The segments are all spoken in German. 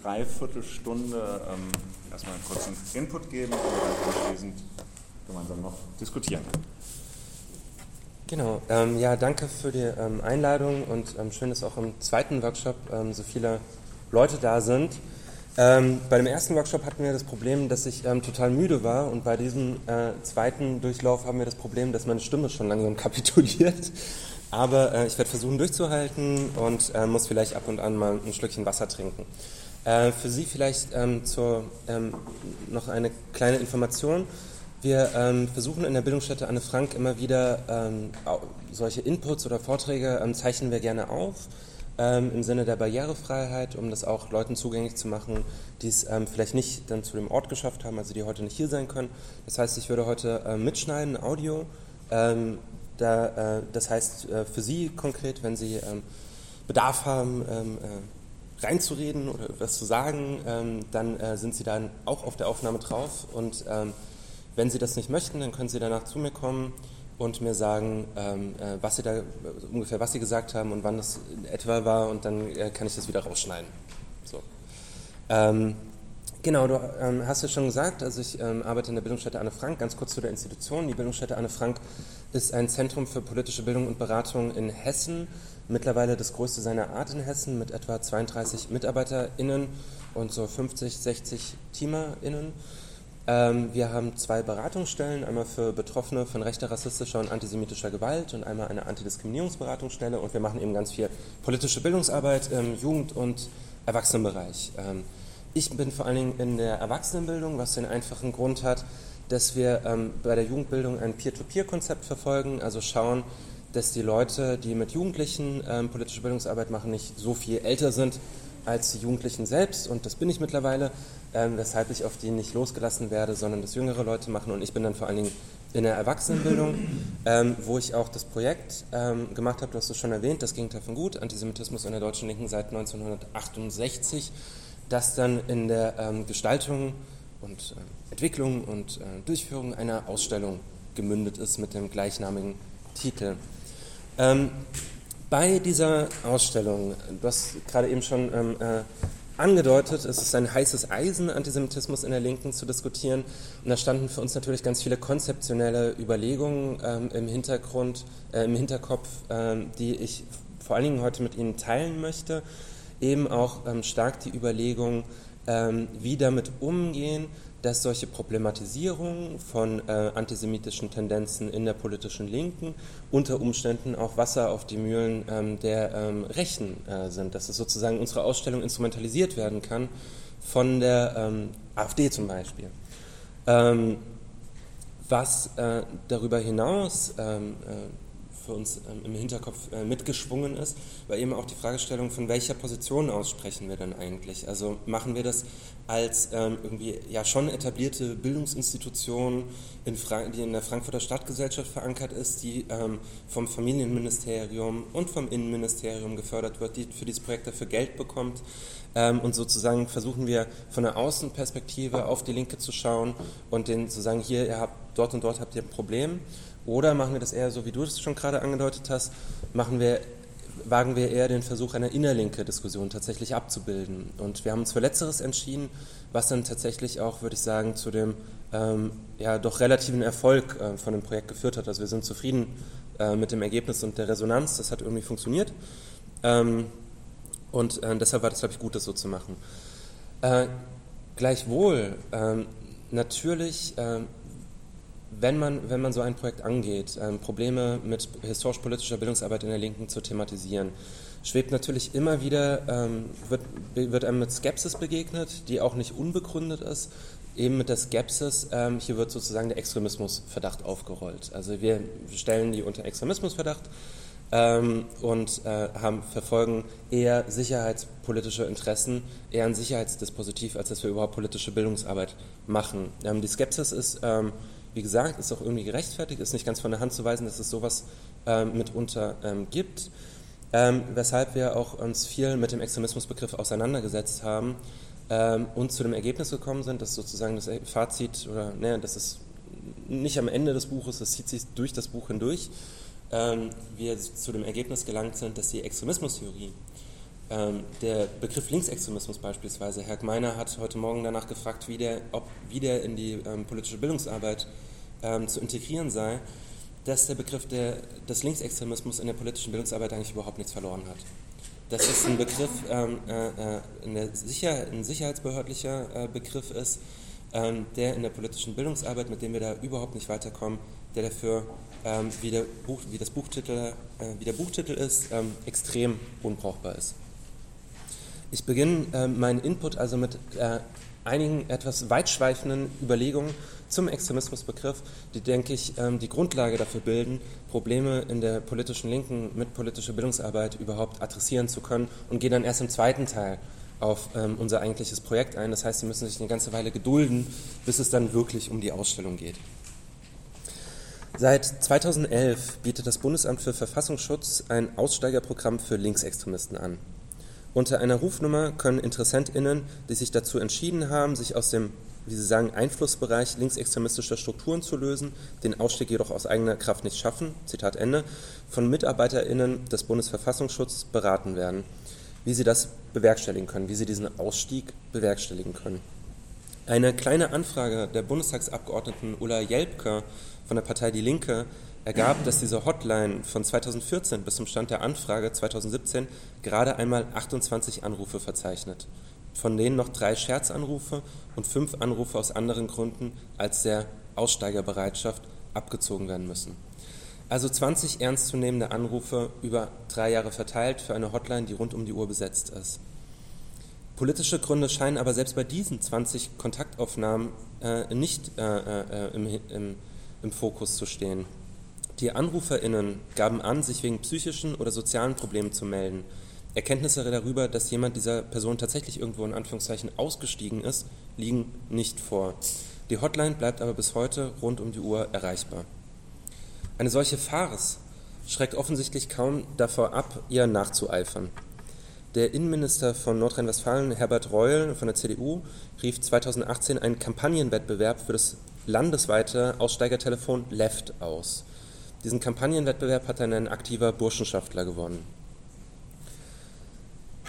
Dreiviertelstunde ähm, erstmal einen kurzen Input geben und dann anschließend gemeinsam noch diskutieren. Genau, ähm, ja, danke für die ähm, Einladung und ähm, schön, dass auch im zweiten Workshop ähm, so viele Leute da sind. Ähm, bei dem ersten Workshop hatten wir das Problem, dass ich total müde war und bei diesem äh, zweiten Durchlauf haben wir das Problem, dass meine Stimme schon langsam kapituliert. Aber äh, ich werde versuchen durchzuhalten und äh, muss vielleicht ab und an mal ein Schlückchen Wasser trinken. Äh, für Sie vielleicht ähm, zur, ähm, noch eine kleine Information. Wir ähm, versuchen in der Bildungsstätte Anne Frank immer wieder ähm, solche Inputs oder Vorträge ähm, zeichnen wir gerne auf ähm, im Sinne der Barrierefreiheit, um das auch Leuten zugänglich zu machen, die es vielleicht nicht dann zu dem Ort geschafft haben, also die heute nicht hier sein können. Das heißt, ich würde heute äh, mitschneiden, Audio. Da, äh, das heißt, äh, für Sie konkret, wenn Sie Bedarf haben, reinzureden oder was zu sagen, ähm, dann äh, sind Sie dann auch auf der Aufnahme drauf. Und ähm, wenn Sie das nicht möchten, dann können Sie danach zu mir kommen und mir sagen, ähm, äh, was Sie da ungefähr was Sie gesagt haben und wann das etwa war und dann äh, kann ich das wieder rausschneiden. So. Ähm, genau, du ähm, hast ja schon gesagt, also ich ähm, arbeite in der Bildungsstätte Anne Frank, ganz kurz zu der Institution. Die Bildungsstätte Anne Frank ist ein Zentrum für politische Bildung und Beratung in Hessen mittlerweile das größte seiner Art in Hessen mit etwa 32 MitarbeiterInnen und so 50, 60 TeamerInnen. Ähm, wir haben zwei Beratungsstellen, einmal für Betroffene von rechter, rassistischer und antisemitischer Gewalt und einmal eine Antidiskriminierungsberatungsstelle und wir machen eben ganz viel politische Bildungsarbeit im Jugend- und Erwachsenenbereich. Ähm, ich bin vor allen Dingen in der Erwachsenenbildung, was den einfachen Grund hat, dass wir ähm, bei der Jugendbildung ein Peer-to-Peer-Konzept verfolgen, also schauen, dass die Leute, die mit Jugendlichen ähm, politische Bildungsarbeit machen, nicht so viel älter sind als die Jugendlichen selbst. Und das bin ich mittlerweile, ähm, weshalb ich auf die nicht losgelassen werde, sondern das jüngere Leute machen. Und ich bin dann vor allen Dingen in der Erwachsenenbildung, ähm, wo ich auch das Projekt ähm, gemacht habe, du hast es schon erwähnt, das Gegenteil von gut, Antisemitismus in der deutschen Linken seit 1968, das dann in der ähm, Gestaltung und äh, Entwicklung und äh, Durchführung einer Ausstellung gemündet ist mit dem gleichnamigen Titel. Ähm, bei dieser Ausstellung, du hast gerade eben schon ähm, äh, angedeutet, es ist ein heißes Eisen, Antisemitismus in der Linken zu diskutieren. Und da standen für uns natürlich ganz viele konzeptionelle Überlegungen ähm, im Hintergrund, äh, im Hinterkopf, ähm, die ich vor allen Dingen heute mit Ihnen teilen möchte. Eben auch ähm, stark die Überlegung, ähm, wie damit umgehen, dass solche Problematisierungen von äh, antisemitischen Tendenzen in der politischen Linken unter Umständen auch Wasser auf die Mühlen ähm, der ähm, Rechten äh, sind, dass es sozusagen unsere Ausstellung instrumentalisiert werden kann von der ähm, AfD zum Beispiel. Ähm, was äh, darüber hinaus ähm, äh, für uns ähm, im Hinterkopf äh, mitgeschwungen ist, war eben auch die Fragestellung, von welcher Position aus sprechen wir denn eigentlich? Also machen wir das als ähm, irgendwie ja schon etablierte Bildungsinstitution, in die in der Frankfurter Stadtgesellschaft verankert ist, die ähm, vom Familienministerium und vom Innenministerium gefördert wird, die für dieses Projekt dafür Geld bekommt. Und sozusagen versuchen wir von der Außenperspektive auf die Linke zu schauen und denen zu sagen, hier, ihr habt, dort und dort habt ihr ein Problem oder machen wir das eher so, wie du es schon gerade angedeutet hast, machen wir, wagen wir eher den Versuch einer innerlinke Diskussion tatsächlich abzubilden. Und wir haben uns für Letzteres entschieden, was dann tatsächlich auch, würde ich sagen, zu dem ähm, ja, doch relativen Erfolg äh, von dem Projekt geführt hat. Also wir sind zufrieden äh, mit dem Ergebnis und der Resonanz, das hat irgendwie funktioniert. Ähm, und äh, deshalb war das, glaube ich, gut, das so zu machen. Äh, gleichwohl, ähm, natürlich ähm, wenn man, wenn man so ein Projekt angeht, ähm, Probleme mit historisch-politischer Bildungsarbeit in der Linken zu thematisieren, schwebt natürlich immer wieder, ähm, wird, wird einem mit Skepsis begegnet, die auch nicht unbegründet ist. Eben mit der Skepsis, ähm, hier wird sozusagen der Extremismusverdacht aufgerollt. Also wir stellen die unter Extremismusverdacht ähm, und äh, haben, verfolgen eher sicherheitspolitische Interessen, eher ein Sicherheitsdispositiv, als dass wir überhaupt politische Bildungsarbeit machen. Ähm, die Skepsis ist ähm, wie gesagt, ist auch irgendwie gerechtfertigt, ist nicht ganz von der Hand zu weisen, dass es sowas ähm, mitunter ähm, gibt. Ähm, weshalb wir auch uns viel mit dem Extremismusbegriff auseinandergesetzt haben ähm, und zu dem Ergebnis gekommen sind, dass sozusagen das Fazit, oder ne, das ist nicht am Ende des Buches, das zieht sich durch das Buch hindurch, ähm, wir zu dem Ergebnis gelangt sind, dass die Extremismustheorie der Begriff Linksextremismus beispielsweise, Herr Gmeiner hat heute Morgen danach gefragt, wie der, ob, wie der in die ähm, politische Bildungsarbeit ähm, zu integrieren sei, dass der Begriff der, des Linksextremismus in der politischen Bildungsarbeit eigentlich überhaupt nichts verloren hat. Dass es ein Begriff, ähm, äh, äh Sicher-, ein sicherheitsbehördlicher äh, Begriff ist, ähm, der in der politischen Bildungsarbeit, mit dem wir da überhaupt nicht weiterkommen, der dafür, ähm, wie, der Buch, wie, das Buchtitel, äh, wie der Buchtitel ist, ähm, extrem unbrauchbar ist. Ich beginne äh, meinen Input also mit äh, einigen etwas weitschweifenden Überlegungen zum Extremismusbegriff, die, denke ich, ähm, die Grundlage dafür bilden, Probleme in der politischen Linken mit politischer Bildungsarbeit überhaupt adressieren zu können und gehe dann erst im zweiten Teil auf ähm, unser eigentliches Projekt ein. Das heißt, Sie müssen sich eine ganze Weile gedulden, bis es dann wirklich um die Ausstellung geht. Seit 2011 bietet das Bundesamt für Verfassungsschutz ein Aussteigerprogramm für Linksextremisten an. Unter einer Rufnummer können InteressentInnen, die sich dazu entschieden haben, sich aus dem, wie Sie sagen, Einflussbereich linksextremistischer Strukturen zu lösen, den Ausstieg jedoch aus eigener Kraft nicht schaffen, Zitat Ende, von MitarbeiterInnen des Bundesverfassungsschutzes beraten werden, wie sie das bewerkstelligen können, wie sie diesen Ausstieg bewerkstelligen können. Eine kleine Anfrage der Bundestagsabgeordneten Ulla Jelpke von der Partei Die Linke ergab, dass diese Hotline von 2014 bis zum Stand der Anfrage 2017 gerade einmal 28 Anrufe verzeichnet, von denen noch drei Scherzanrufe und fünf Anrufe aus anderen Gründen als der Aussteigerbereitschaft abgezogen werden müssen. Also 20 ernstzunehmende Anrufe über drei Jahre verteilt für eine Hotline, die rund um die Uhr besetzt ist. Politische Gründe scheinen aber selbst bei diesen 20 Kontaktaufnahmen äh, nicht äh, äh, im, im, im Fokus zu stehen. Die AnruferInnen gaben an, sich wegen psychischen oder sozialen Problemen zu melden. Erkenntnisse darüber, dass jemand dieser Person tatsächlich irgendwo in Anführungszeichen ausgestiegen ist, liegen nicht vor. Die Hotline bleibt aber bis heute rund um die Uhr erreichbar. Eine solche Farce schreckt offensichtlich kaum davor ab, ihr nachzueifern. Der Innenminister von Nordrhein-Westfalen, Herbert Reul von der CDU, rief 2018 einen Kampagnenwettbewerb für das landesweite Aussteigertelefon Left aus. Diesen Kampagnenwettbewerb hat dann ein aktiver Burschenschaftler gewonnen.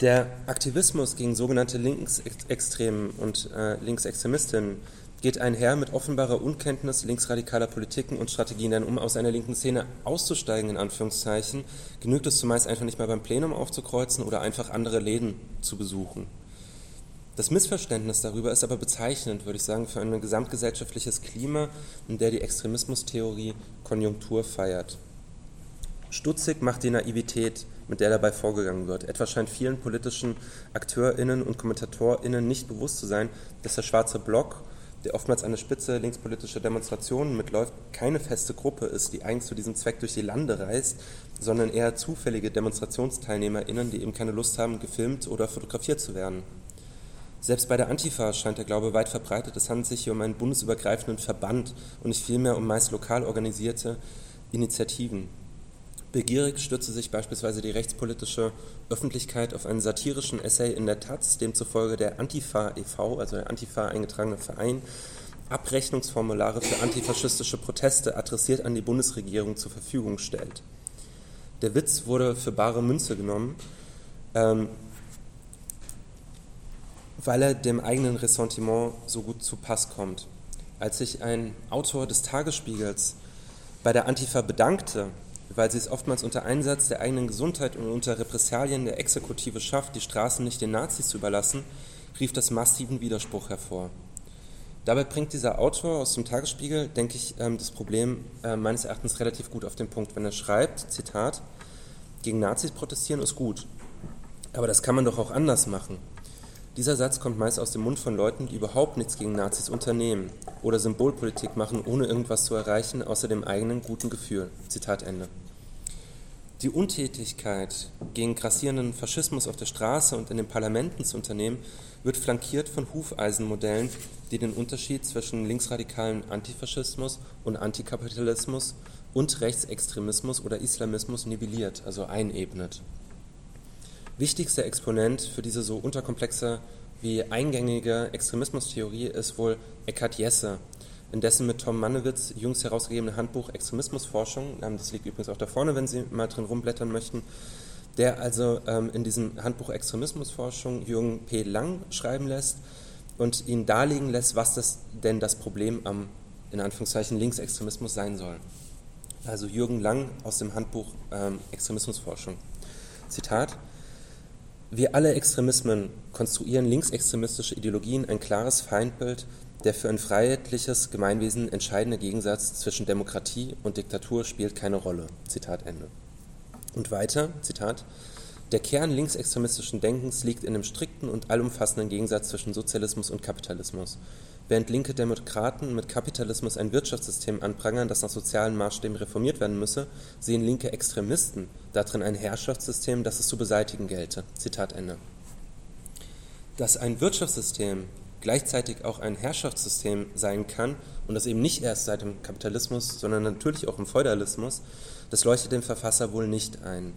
Der Aktivismus gegen sogenannte Linksextremen und äh, Linksextremistinnen geht einher mit offenbarer Unkenntnis linksradikaler Politiken und Strategien, denn um aus einer linken Szene auszusteigen, in Anführungszeichen, genügt es zumeist einfach nicht mehr beim Plenum aufzukreuzen oder einfach andere Läden zu besuchen. Das Missverständnis darüber ist aber bezeichnend, würde ich sagen, für ein gesamtgesellschaftliches Klima, in der die Extremismustheorie Konjunktur feiert. Stutzig macht die Naivität, mit der dabei vorgegangen wird. Etwa scheint vielen politischen AkteurInnen und KommentatorInnen nicht bewusst zu sein, dass der schwarze Block, der oftmals eine spitze linkspolitische Demonstrationen mitläuft, keine feste Gruppe ist, die eigens zu diesem Zweck durch die Lande reist, sondern eher zufällige DemonstrationsteilnehmerInnen, die eben keine Lust haben, gefilmt oder fotografiert zu werden. Selbst bei der Antifa scheint der Glaube weit verbreitet, es handelt sich hier um einen bundesübergreifenden Verband und nicht vielmehr um meist lokal organisierte Initiativen. Begierig stützte sich beispielsweise die rechtspolitische Öffentlichkeit auf einen satirischen Essay in der Taz, demzufolge der Antifa e.V., also der Antifa eingetragene Verein, Abrechnungsformulare für antifaschistische Proteste adressiert an die Bundesregierung zur Verfügung stellt. Der Witz wurde für bare Münze genommen. Ähm, weil er dem eigenen Ressentiment so gut zu Pass kommt. Als sich ein Autor des Tagesspiegels bei der Antifa bedankte, weil sie es oftmals unter Einsatz der eigenen Gesundheit und unter Repressalien der Exekutive schafft, die Straßen nicht den Nazis zu überlassen, rief das massiven Widerspruch hervor. Dabei bringt dieser Autor aus dem Tagesspiegel, denke ich, ähm, das Problem äh, meines Erachtens relativ gut auf den Punkt, wenn er schreibt, Zitat, gegen Nazis protestieren ist gut, aber das kann man doch auch anders machen. Dieser Satz kommt meist aus dem Mund von Leuten, die überhaupt nichts gegen Nazis unternehmen oder Symbolpolitik machen, ohne irgendwas zu erreichen, außer dem eigenen guten Gefühl. Zitat Ende. Die Untätigkeit gegen grassierenden Faschismus auf der Straße und in den Parlamenten zu unternehmen, wird flankiert von Hufeisenmodellen, die den Unterschied zwischen linksradikalen Antifaschismus und Antikapitalismus und Rechtsextremismus oder Islamismus nivelliert, also einebnet. Wichtigster Exponent für diese so unterkomplexe wie eingängige Extremismustheorie ist wohl Eckhard Jesse, in dessen mit Tom Mannewitz jüngst herausgegebene Handbuch Extremismusforschung, das liegt übrigens auch da vorne, wenn Sie mal drin rumblättern möchten, der also ähm, in diesem Handbuch Extremismusforschung Jürgen P. Lang schreiben lässt und ihn darlegen lässt, was das denn das Problem am, in Anführungszeichen, Linksextremismus sein soll. Also Jürgen Lang aus dem Handbuch ähm, Extremismusforschung. Zitat. Wir alle Extremismen konstruieren linksextremistische Ideologien ein klares Feindbild, der für ein freiheitliches Gemeinwesen entscheidende Gegensatz zwischen Demokratie und Diktatur spielt keine Rolle. Zitat Ende. Und weiter, Zitat, der Kern linksextremistischen Denkens liegt in dem strikten und allumfassenden Gegensatz zwischen Sozialismus und Kapitalismus. Während linke Demokraten mit Kapitalismus ein Wirtschaftssystem anprangern, das nach sozialen Maßstäben reformiert werden müsse, sehen linke Extremisten darin ein Herrschaftssystem, das es zu beseitigen gelte. Zitat Ende. Dass ein Wirtschaftssystem gleichzeitig auch ein Herrschaftssystem sein kann und das eben nicht erst seit dem Kapitalismus, sondern natürlich auch im Feudalismus, das leuchtet dem Verfasser wohl nicht ein.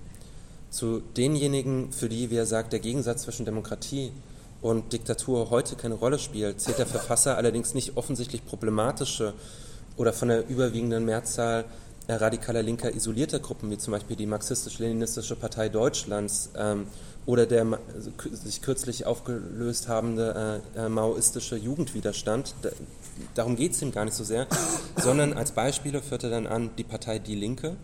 Zu denjenigen, für die, wie er sagt, der Gegensatz zwischen Demokratie und Diktatur heute keine Rolle spielt, zählt der Verfasser allerdings nicht offensichtlich problematische oder von der überwiegenden Mehrzahl radikaler linker isolierter Gruppen, wie zum Beispiel die Marxistisch-Leninistische Partei Deutschlands ähm, oder der also, sich kürzlich aufgelöst habende äh, äh, maoistische Jugendwiderstand. Da, darum geht es ihm gar nicht so sehr, sondern als Beispiele führt er dann an die Partei Die Linke,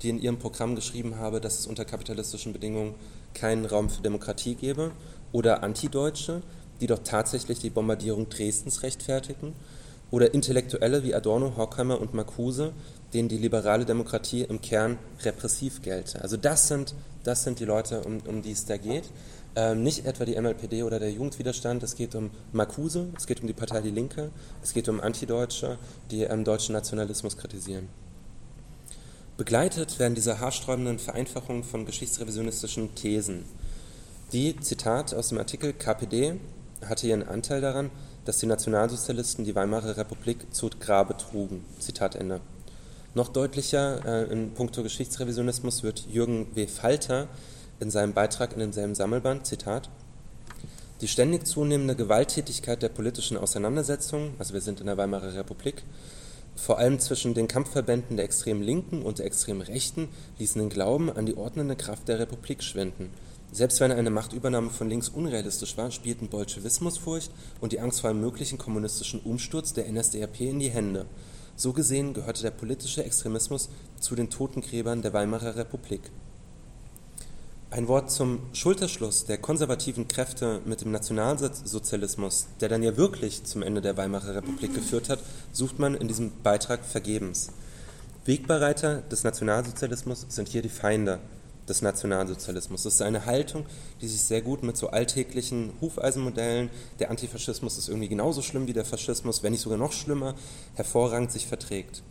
die in ihrem Programm geschrieben habe, dass es unter kapitalistischen Bedingungen keinen Raum für Demokratie gebe, oder Antideutsche, die doch tatsächlich die Bombardierung Dresdens rechtfertigen, oder Intellektuelle wie Adorno, Horkheimer und Marcuse, denen die liberale Demokratie im Kern repressiv gelte. Also das sind, das sind die Leute, um, um die es da geht. Ähm, nicht etwa die MLPD oder der Jugendwiderstand, es geht um Marcuse, es geht um die Partei Die Linke, es geht um Antideutsche, die ähm, deutschen Nationalismus kritisieren. Begleitet werden diese haarsträubenden Vereinfachungen von geschichtsrevisionistischen Thesen. Die, Zitat aus dem Artikel, KPD hatte ihren Anteil daran, dass die Nationalsozialisten die Weimarer Republik zu Grabe trugen. Zitat Ende. Noch deutlicher äh, in puncto Geschichtsrevisionismus wird Jürgen W. Falter in seinem Beitrag in demselben Sammelband, Zitat, die ständig zunehmende Gewalttätigkeit der politischen Auseinandersetzungen, also wir sind in der Weimarer Republik, vor allem zwischen den Kampfverbänden der extremen Linken und der extremen Rechten ließen den Glauben an die ordnende Kraft der Republik schwinden. Selbst wenn eine Machtübernahme von links unrealistisch war, spielten Bolschewismusfurcht und die Angst vor einem möglichen kommunistischen Umsturz der NSDAP in die Hände. So gesehen gehörte der politische Extremismus zu den Totengräbern der Weimarer Republik. Ein Wort zum Schulterschluss der konservativen Kräfte mit dem Nationalsozialismus, der dann ja wirklich zum Ende der Weimarer Republik geführt hat, sucht man in diesem Beitrag vergebens. Wegbereiter des Nationalsozialismus sind hier die Feinde des Nationalsozialismus. Das ist eine Haltung, die sich sehr gut mit so alltäglichen Hufeisenmodellen, der Antifaschismus ist irgendwie genauso schlimm wie der Faschismus, wenn nicht sogar noch schlimmer, hervorragend sich verträgt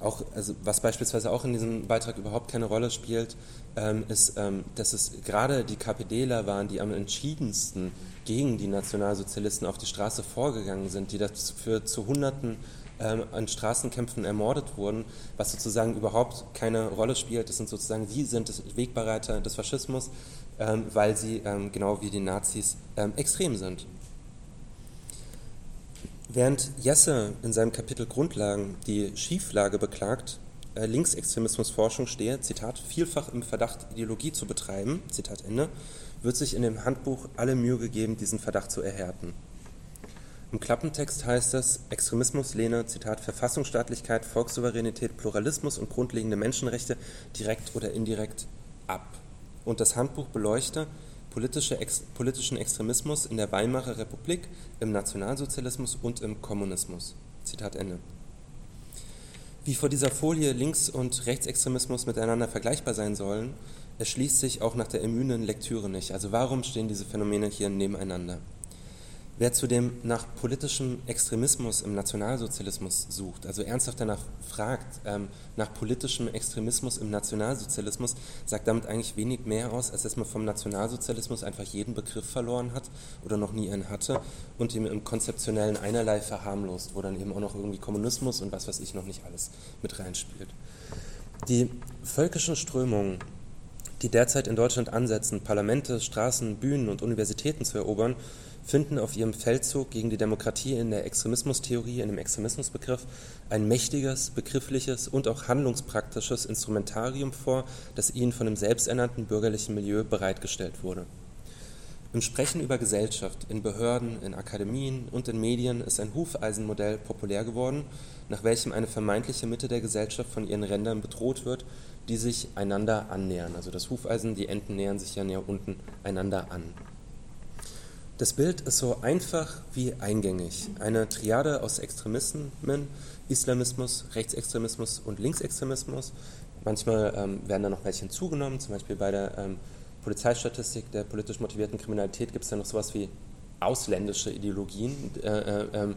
auch, also was beispielsweise auch in diesem Beitrag überhaupt keine Rolle spielt, ähm, ist, ähm, dass es gerade die KPDler waren, die am entschiedensten gegen die Nationalsozialisten auf die Straße vorgegangen sind, die dafür zu Hunderten ähm, an Straßenkämpfen ermordet wurden, was sozusagen überhaupt keine Rolle spielt. Das sind sozusagen, die sind Wegbereiter des Faschismus, ähm, weil sie ähm, genau wie die Nazis extrem sind. Während Jesse in seinem Kapitel Grundlagen die Schieflage beklagt, äh, Linksextremismusforschung stehe, Zitat, vielfach im Verdacht, Ideologie zu betreiben, Zitat Ende, wird sich in dem Handbuch alle Mühe gegeben, diesen Verdacht zu erhärten. Im Klappentext heißt es, Extremismus lehne, Zitat, Verfassungsstaatlichkeit, Volkssouveränität, Pluralismus und grundlegende Menschenrechte direkt oder indirekt ab. Und das Handbuch beleuchte, politische Ex politischen Extremismus in der Weimarer Republik, im Nationalsozialismus und im Kommunismus. Zitat Ende. Wie vor dieser Folie Links- und Rechtsextremismus miteinander vergleichbar sein sollen, erschließt sich auch nach der ermüdenden Lektüre nicht. Also warum stehen diese Phänomene hier nebeneinander? Wer zudem nach politischem Extremismus im Nationalsozialismus sucht, also ernsthaft danach fragt, ähm, nach politischem Extremismus im Nationalsozialismus, sagt damit eigentlich wenig mehr aus, als dass man vom Nationalsozialismus einfach jeden Begriff verloren hat oder noch nie einen hatte und ihm im konzeptionellen einerlei verharmlost, wo dann eben auch noch irgendwie Kommunismus und was weiß ich noch nicht alles mit reinspielt. Die völkischen Strömungen, die derzeit in Deutschland ansetzen, Parlamente, Straßen, Bühnen und Universitäten zu erobern, finden auf ihrem Feldzug gegen die Demokratie in der Extremismustheorie, in dem Extremismusbegriff, ein mächtiges, begriffliches und auch handlungspraktisches Instrumentarium vor, das ihnen von dem selbsternannten bürgerlichen Milieu bereitgestellt wurde. Im Sprechen über Gesellschaft, in Behörden, in Akademien und in Medien ist ein Hufeisenmodell populär geworden, nach welchem eine vermeintliche Mitte der Gesellschaft von ihren Rändern bedroht wird, die sich einander annähern. Also das Hufeisen, die Enden nähern sich ja näher unten einander an. Das Bild ist so einfach wie eingängig. Eine Triade aus Extremismen, Islamismus, Rechtsextremismus und Linksextremismus. Manchmal ähm, werden da noch welche hinzugenommen, zum Beispiel bei der ähm, Polizeistatistik der politisch motivierten Kriminalität gibt es ja noch sowas wie ausländische Ideologien. Äh, äh, ähm,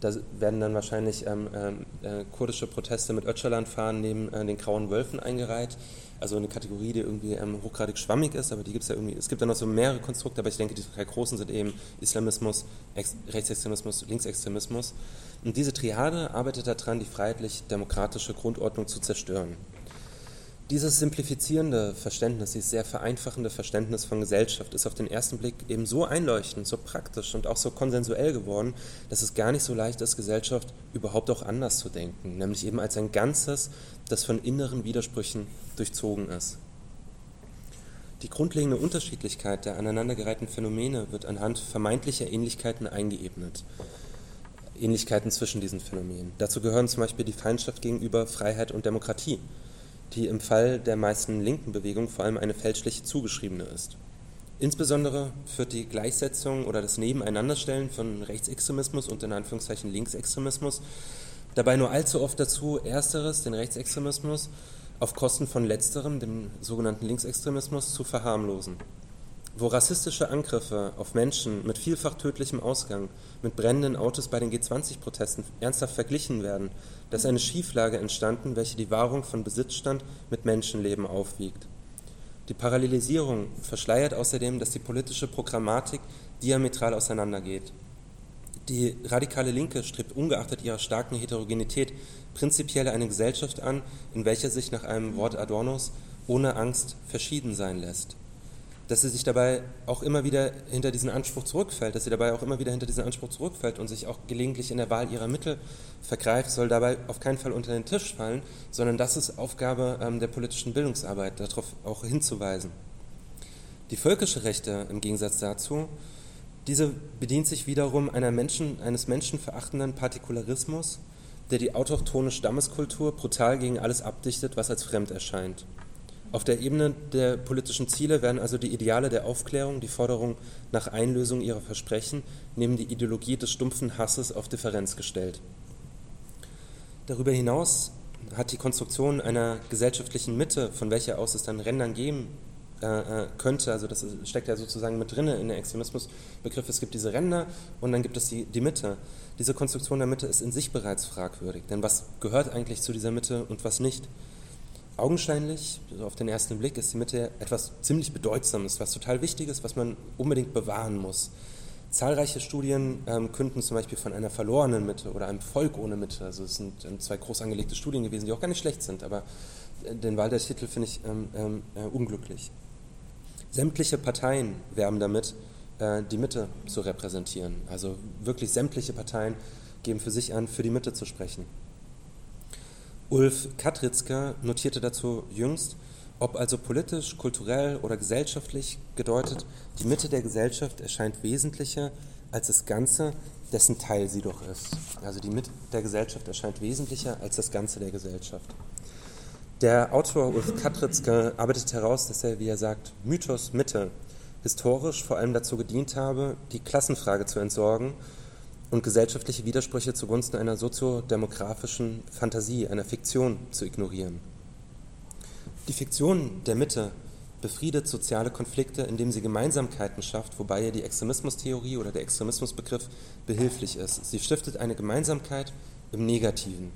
da werden dann wahrscheinlich ähm, ähm, äh, kurdische Proteste mit Öcalan fahren neben äh, den grauen Wölfen eingereiht also eine Kategorie, die irgendwie ähm, hochgradig schwammig ist, aber die gibt es ja irgendwie, es gibt ja noch so mehrere Konstrukte, aber ich denke, die drei großen sind eben Islamismus, Ex Rechtsextremismus, Linksextremismus. Und diese Triade arbeitet daran, die freiheitlich-demokratische Grundordnung zu zerstören. Dieses simplifizierende Verständnis, dieses sehr vereinfachende Verständnis von Gesellschaft ist auf den ersten Blick eben so einleuchtend, so praktisch und auch so konsensuell geworden, dass es gar nicht so leicht ist, Gesellschaft überhaupt auch anders zu denken, nämlich eben als ein Ganzes, das von inneren Widersprüchen durchzogen ist. Die grundlegende Unterschiedlichkeit der aneinandergereihten Phänomene wird anhand vermeintlicher Ähnlichkeiten eingeebnet. Ähnlichkeiten zwischen diesen Phänomenen. Dazu gehören zum Beispiel die Feindschaft gegenüber Freiheit und Demokratie, die im Fall der meisten linken Bewegungen vor allem eine fälschliche zugeschriebene ist. Insbesondere führt die Gleichsetzung oder das Nebeneinanderstellen von Rechtsextremismus und in Anführungszeichen Linksextremismus dabei nur allzu oft dazu, ersteres, den Rechtsextremismus, auf Kosten von letzterem, dem sogenannten Linksextremismus, zu verharmlosen. Wo rassistische Angriffe auf Menschen mit vielfach tödlichem Ausgang mit brennenden Autos bei den G20-Protesten ernsthaft verglichen werden, da ist eine Schieflage entstanden, welche die Wahrung von Besitzstand mit Menschenleben aufwiegt. Die Parallelisierung verschleiert außerdem, dass die politische Programmatik diametral auseinandergeht. Die radikale Linke strebt ungeachtet ihrer starken Heterogenität prinzipiell eine Gesellschaft an, in welcher sich nach einem Wort Adornos ohne Angst verschieden sein lässt dass sie sich dabei auch immer wieder hinter diesen Anspruch zurückfällt, dass sie dabei auch immer wieder hinter diesen Anspruch zurückfällt und sich auch gelegentlich in der Wahl ihrer Mittel vergreift, soll dabei auf keinen Fall unter den Tisch fallen, sondern das ist Aufgabe ähm, der politischen Bildungsarbeit, darauf auch hinzuweisen. Die völkische Rechte im Gegensatz dazu, diese bedient sich wiederum Menschen, eines menschenverachtenden Partikularismus, der die autochtone Stammeskultur brutal gegen alles abdichtet, was als fremd erscheint. Auf der Ebene der politischen Ziele werden also die Ideale der Aufklärung, die Forderung nach Einlösung ihrer Versprechen neben die Ideologie des stumpfen Hasses auf Differenz gestellt. Darüber hinaus hat die Konstruktion einer gesellschaftlichen Mitte, von welcher aus es dann Rändern geben äh, äh könnte, also das steckt ja sozusagen mit drin in der Extremismusbegriff, es gibt diese Ränder und dann gibt es die, die Mitte. Diese Konstruktion der Mitte ist in sich bereits fragwürdig, denn was gehört eigentlich zu dieser Mitte und was nicht? Augenscheinlich, also auf den ersten Blick, ist die Mitte etwas ziemlich Bedeutsames, was total wichtig ist, was man unbedingt bewahren muss. Zahlreiche Studien ähm, künden zum Beispiel von einer verlorenen Mitte oder einem Volk ohne Mitte. Also es sind ähm, zwei groß angelegte Studien gewesen, die auch gar nicht schlecht sind, aber äh, den Wahl der Titel finde ich ähm, ähm, äh, unglücklich. Sämtliche Parteien werben damit, äh, die Mitte zu repräsentieren. Also wirklich sämtliche Parteien geben für sich an, für die Mitte zu sprechen. Ulf Katritzka notierte dazu jüngst, ob also politisch, kulturell oder gesellschaftlich gedeutet, die Mitte der Gesellschaft erscheint wesentlicher als das Ganze, dessen Teil sie doch ist. Also die Mitte der Gesellschaft erscheint wesentlicher als das Ganze der Gesellschaft. Der Autor Ulf Katritzka arbeitet heraus, dass er, wie er sagt, Mythos Mitte historisch vor allem dazu gedient habe, die Klassenfrage zu entsorgen und gesellschaftliche Widersprüche zugunsten einer soziodemografischen Fantasie, einer Fiktion zu ignorieren. Die Fiktion der Mitte befriedet soziale Konflikte, indem sie Gemeinsamkeiten schafft, wobei ihr die Extremismustheorie oder der Extremismusbegriff behilflich ist. Sie stiftet eine Gemeinsamkeit im Negativen.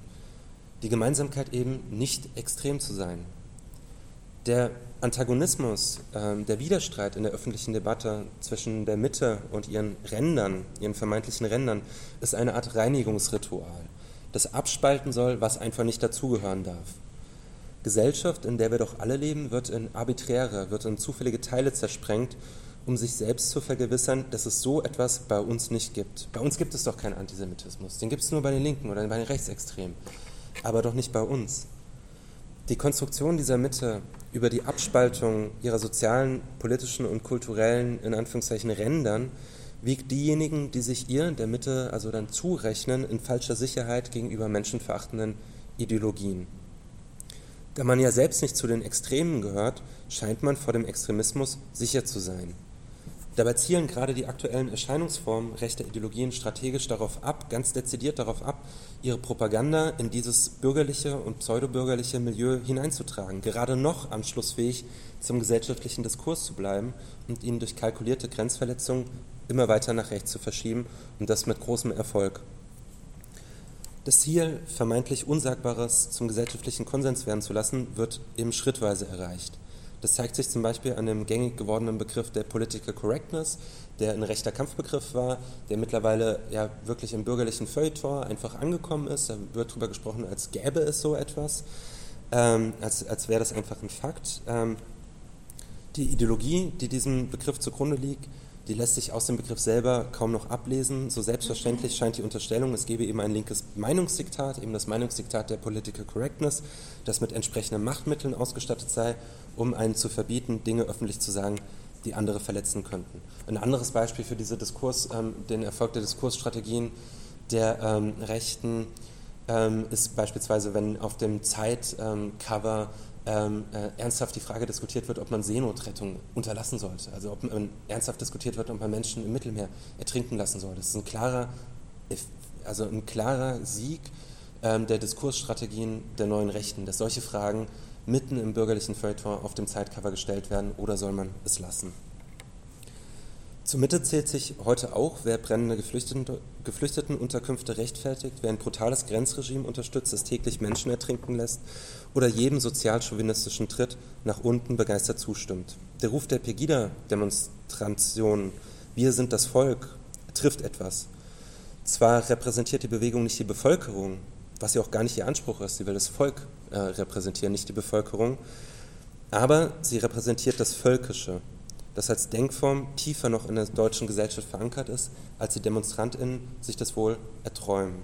Die Gemeinsamkeit eben nicht extrem zu sein. Der Antagonismus, äh, der Widerstreit in der öffentlichen Debatte zwischen der Mitte und ihren Rändern, ihren vermeintlichen Rändern, ist eine Art Reinigungsritual, das abspalten soll, was einfach nicht dazugehören darf. Gesellschaft, in der wir doch alle leben, wird in arbiträre, wird in zufällige Teile zersprengt um sich selbst zu vergewissern, dass es so etwas bei uns nicht gibt. Bei uns gibt es doch keinen Antisemitismus. Den gibt es nur bei den Linken oder bei den Rechtsextremen. Aber doch nicht bei uns. Die Konstruktion dieser Mitte über die Abspaltung ihrer sozialen, politischen und kulturellen, in Anführungszeichen, Rändern, wiegt diejenigen, die sich ihr, der Mitte, also dann zurechnen, in falscher Sicherheit gegenüber menschenverachtenden Ideologien. Da man ja selbst nicht zu den Extremen gehört, scheint man vor dem Extremismus sicher zu sein. Dabei zielen gerade die aktuellen Erscheinungsformen rechter Ideologien strategisch darauf ab, ganz dezidiert darauf ab, ihre Propaganda in dieses bürgerliche und pseudobürgerliche Milieu hineinzutragen, gerade noch anschlussfähig zum gesellschaftlichen Diskurs zu bleiben und ihn durch kalkulierte Grenzverletzungen immer weiter nach rechts zu verschieben und das mit großem Erfolg. Das Ziel, vermeintlich Unsagbares zum gesellschaftlichen Konsens werden zu lassen, wird eben schrittweise erreicht. Das zeigt sich zum Beispiel an dem gängig gewordenen Begriff der Political Correctness, der ein rechter Kampfbegriff war, der mittlerweile ja wirklich im bürgerlichen Feuilleton einfach angekommen ist. Da wird darüber gesprochen, als gäbe es so etwas, ähm, als, als wäre das einfach ein Fakt. Ähm, die Ideologie, die diesem Begriff zugrunde liegt, die lässt sich aus dem Begriff selber kaum noch ablesen. So selbstverständlich scheint die Unterstellung, es gebe eben ein linkes Meinungsdiktat, eben das Meinungsdiktat der Political Correctness, das mit entsprechenden Machtmitteln ausgestattet sei, um einen zu verbieten, Dinge öffentlich zu sagen, die andere verletzen könnten. Ein anderes Beispiel für diese Diskurs, ähm, den Erfolg der Diskursstrategien der ähm, Rechten ähm, ist beispielsweise, wenn auf dem Zeitcover ähm, äh, ernsthaft die Frage diskutiert wird, ob man Seenotrettung unterlassen sollte. Also ob man ernsthaft diskutiert wird, ob man Menschen im Mittelmeer ertrinken lassen soll. Das ist ein klarer, also ein klarer Sieg ähm, der Diskursstrategien der neuen Rechten, dass solche Fragen mitten im bürgerlichen Feuilleton auf dem Zeitcover gestellt werden oder soll man es lassen. Zur Mitte zählt sich heute auch, wer brennende Geflüchteten, Geflüchtetenunterkünfte rechtfertigt, wer ein brutales Grenzregime unterstützt, das täglich Menschen ertrinken lässt oder jedem sozialchauvinistischen Tritt nach unten begeistert zustimmt. Der Ruf der Pegida-Demonstration, wir sind das Volk, trifft etwas. Zwar repräsentiert die Bewegung nicht die Bevölkerung, was ja auch gar nicht ihr Anspruch ist, sie will das Volk äh, repräsentieren, nicht die Bevölkerung, aber sie repräsentiert das Völkische, das als Denkform tiefer noch in der deutschen Gesellschaft verankert ist, als die DemonstrantInnen sich das wohl erträumen.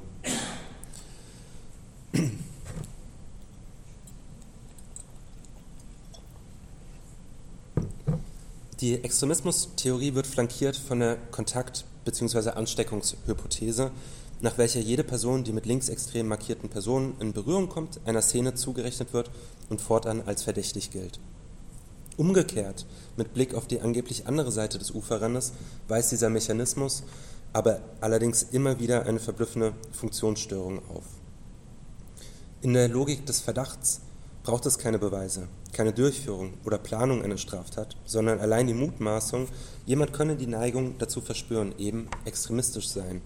Die Extremismustheorie wird flankiert von der Kontakt- bzw. Ansteckungshypothese, nach welcher jede Person, die mit linksextrem markierten Personen in Berührung kommt, einer Szene zugerechnet wird und fortan als verdächtig gilt. Umgekehrt, mit Blick auf die angeblich andere Seite des Uferrandes, weist dieser Mechanismus aber allerdings immer wieder eine verblüffende Funktionsstörung auf. In der Logik des Verdachts braucht es keine Beweise, keine Durchführung oder Planung einer Straftat, sondern allein die Mutmaßung, jemand könne die Neigung dazu verspüren, eben extremistisch sein.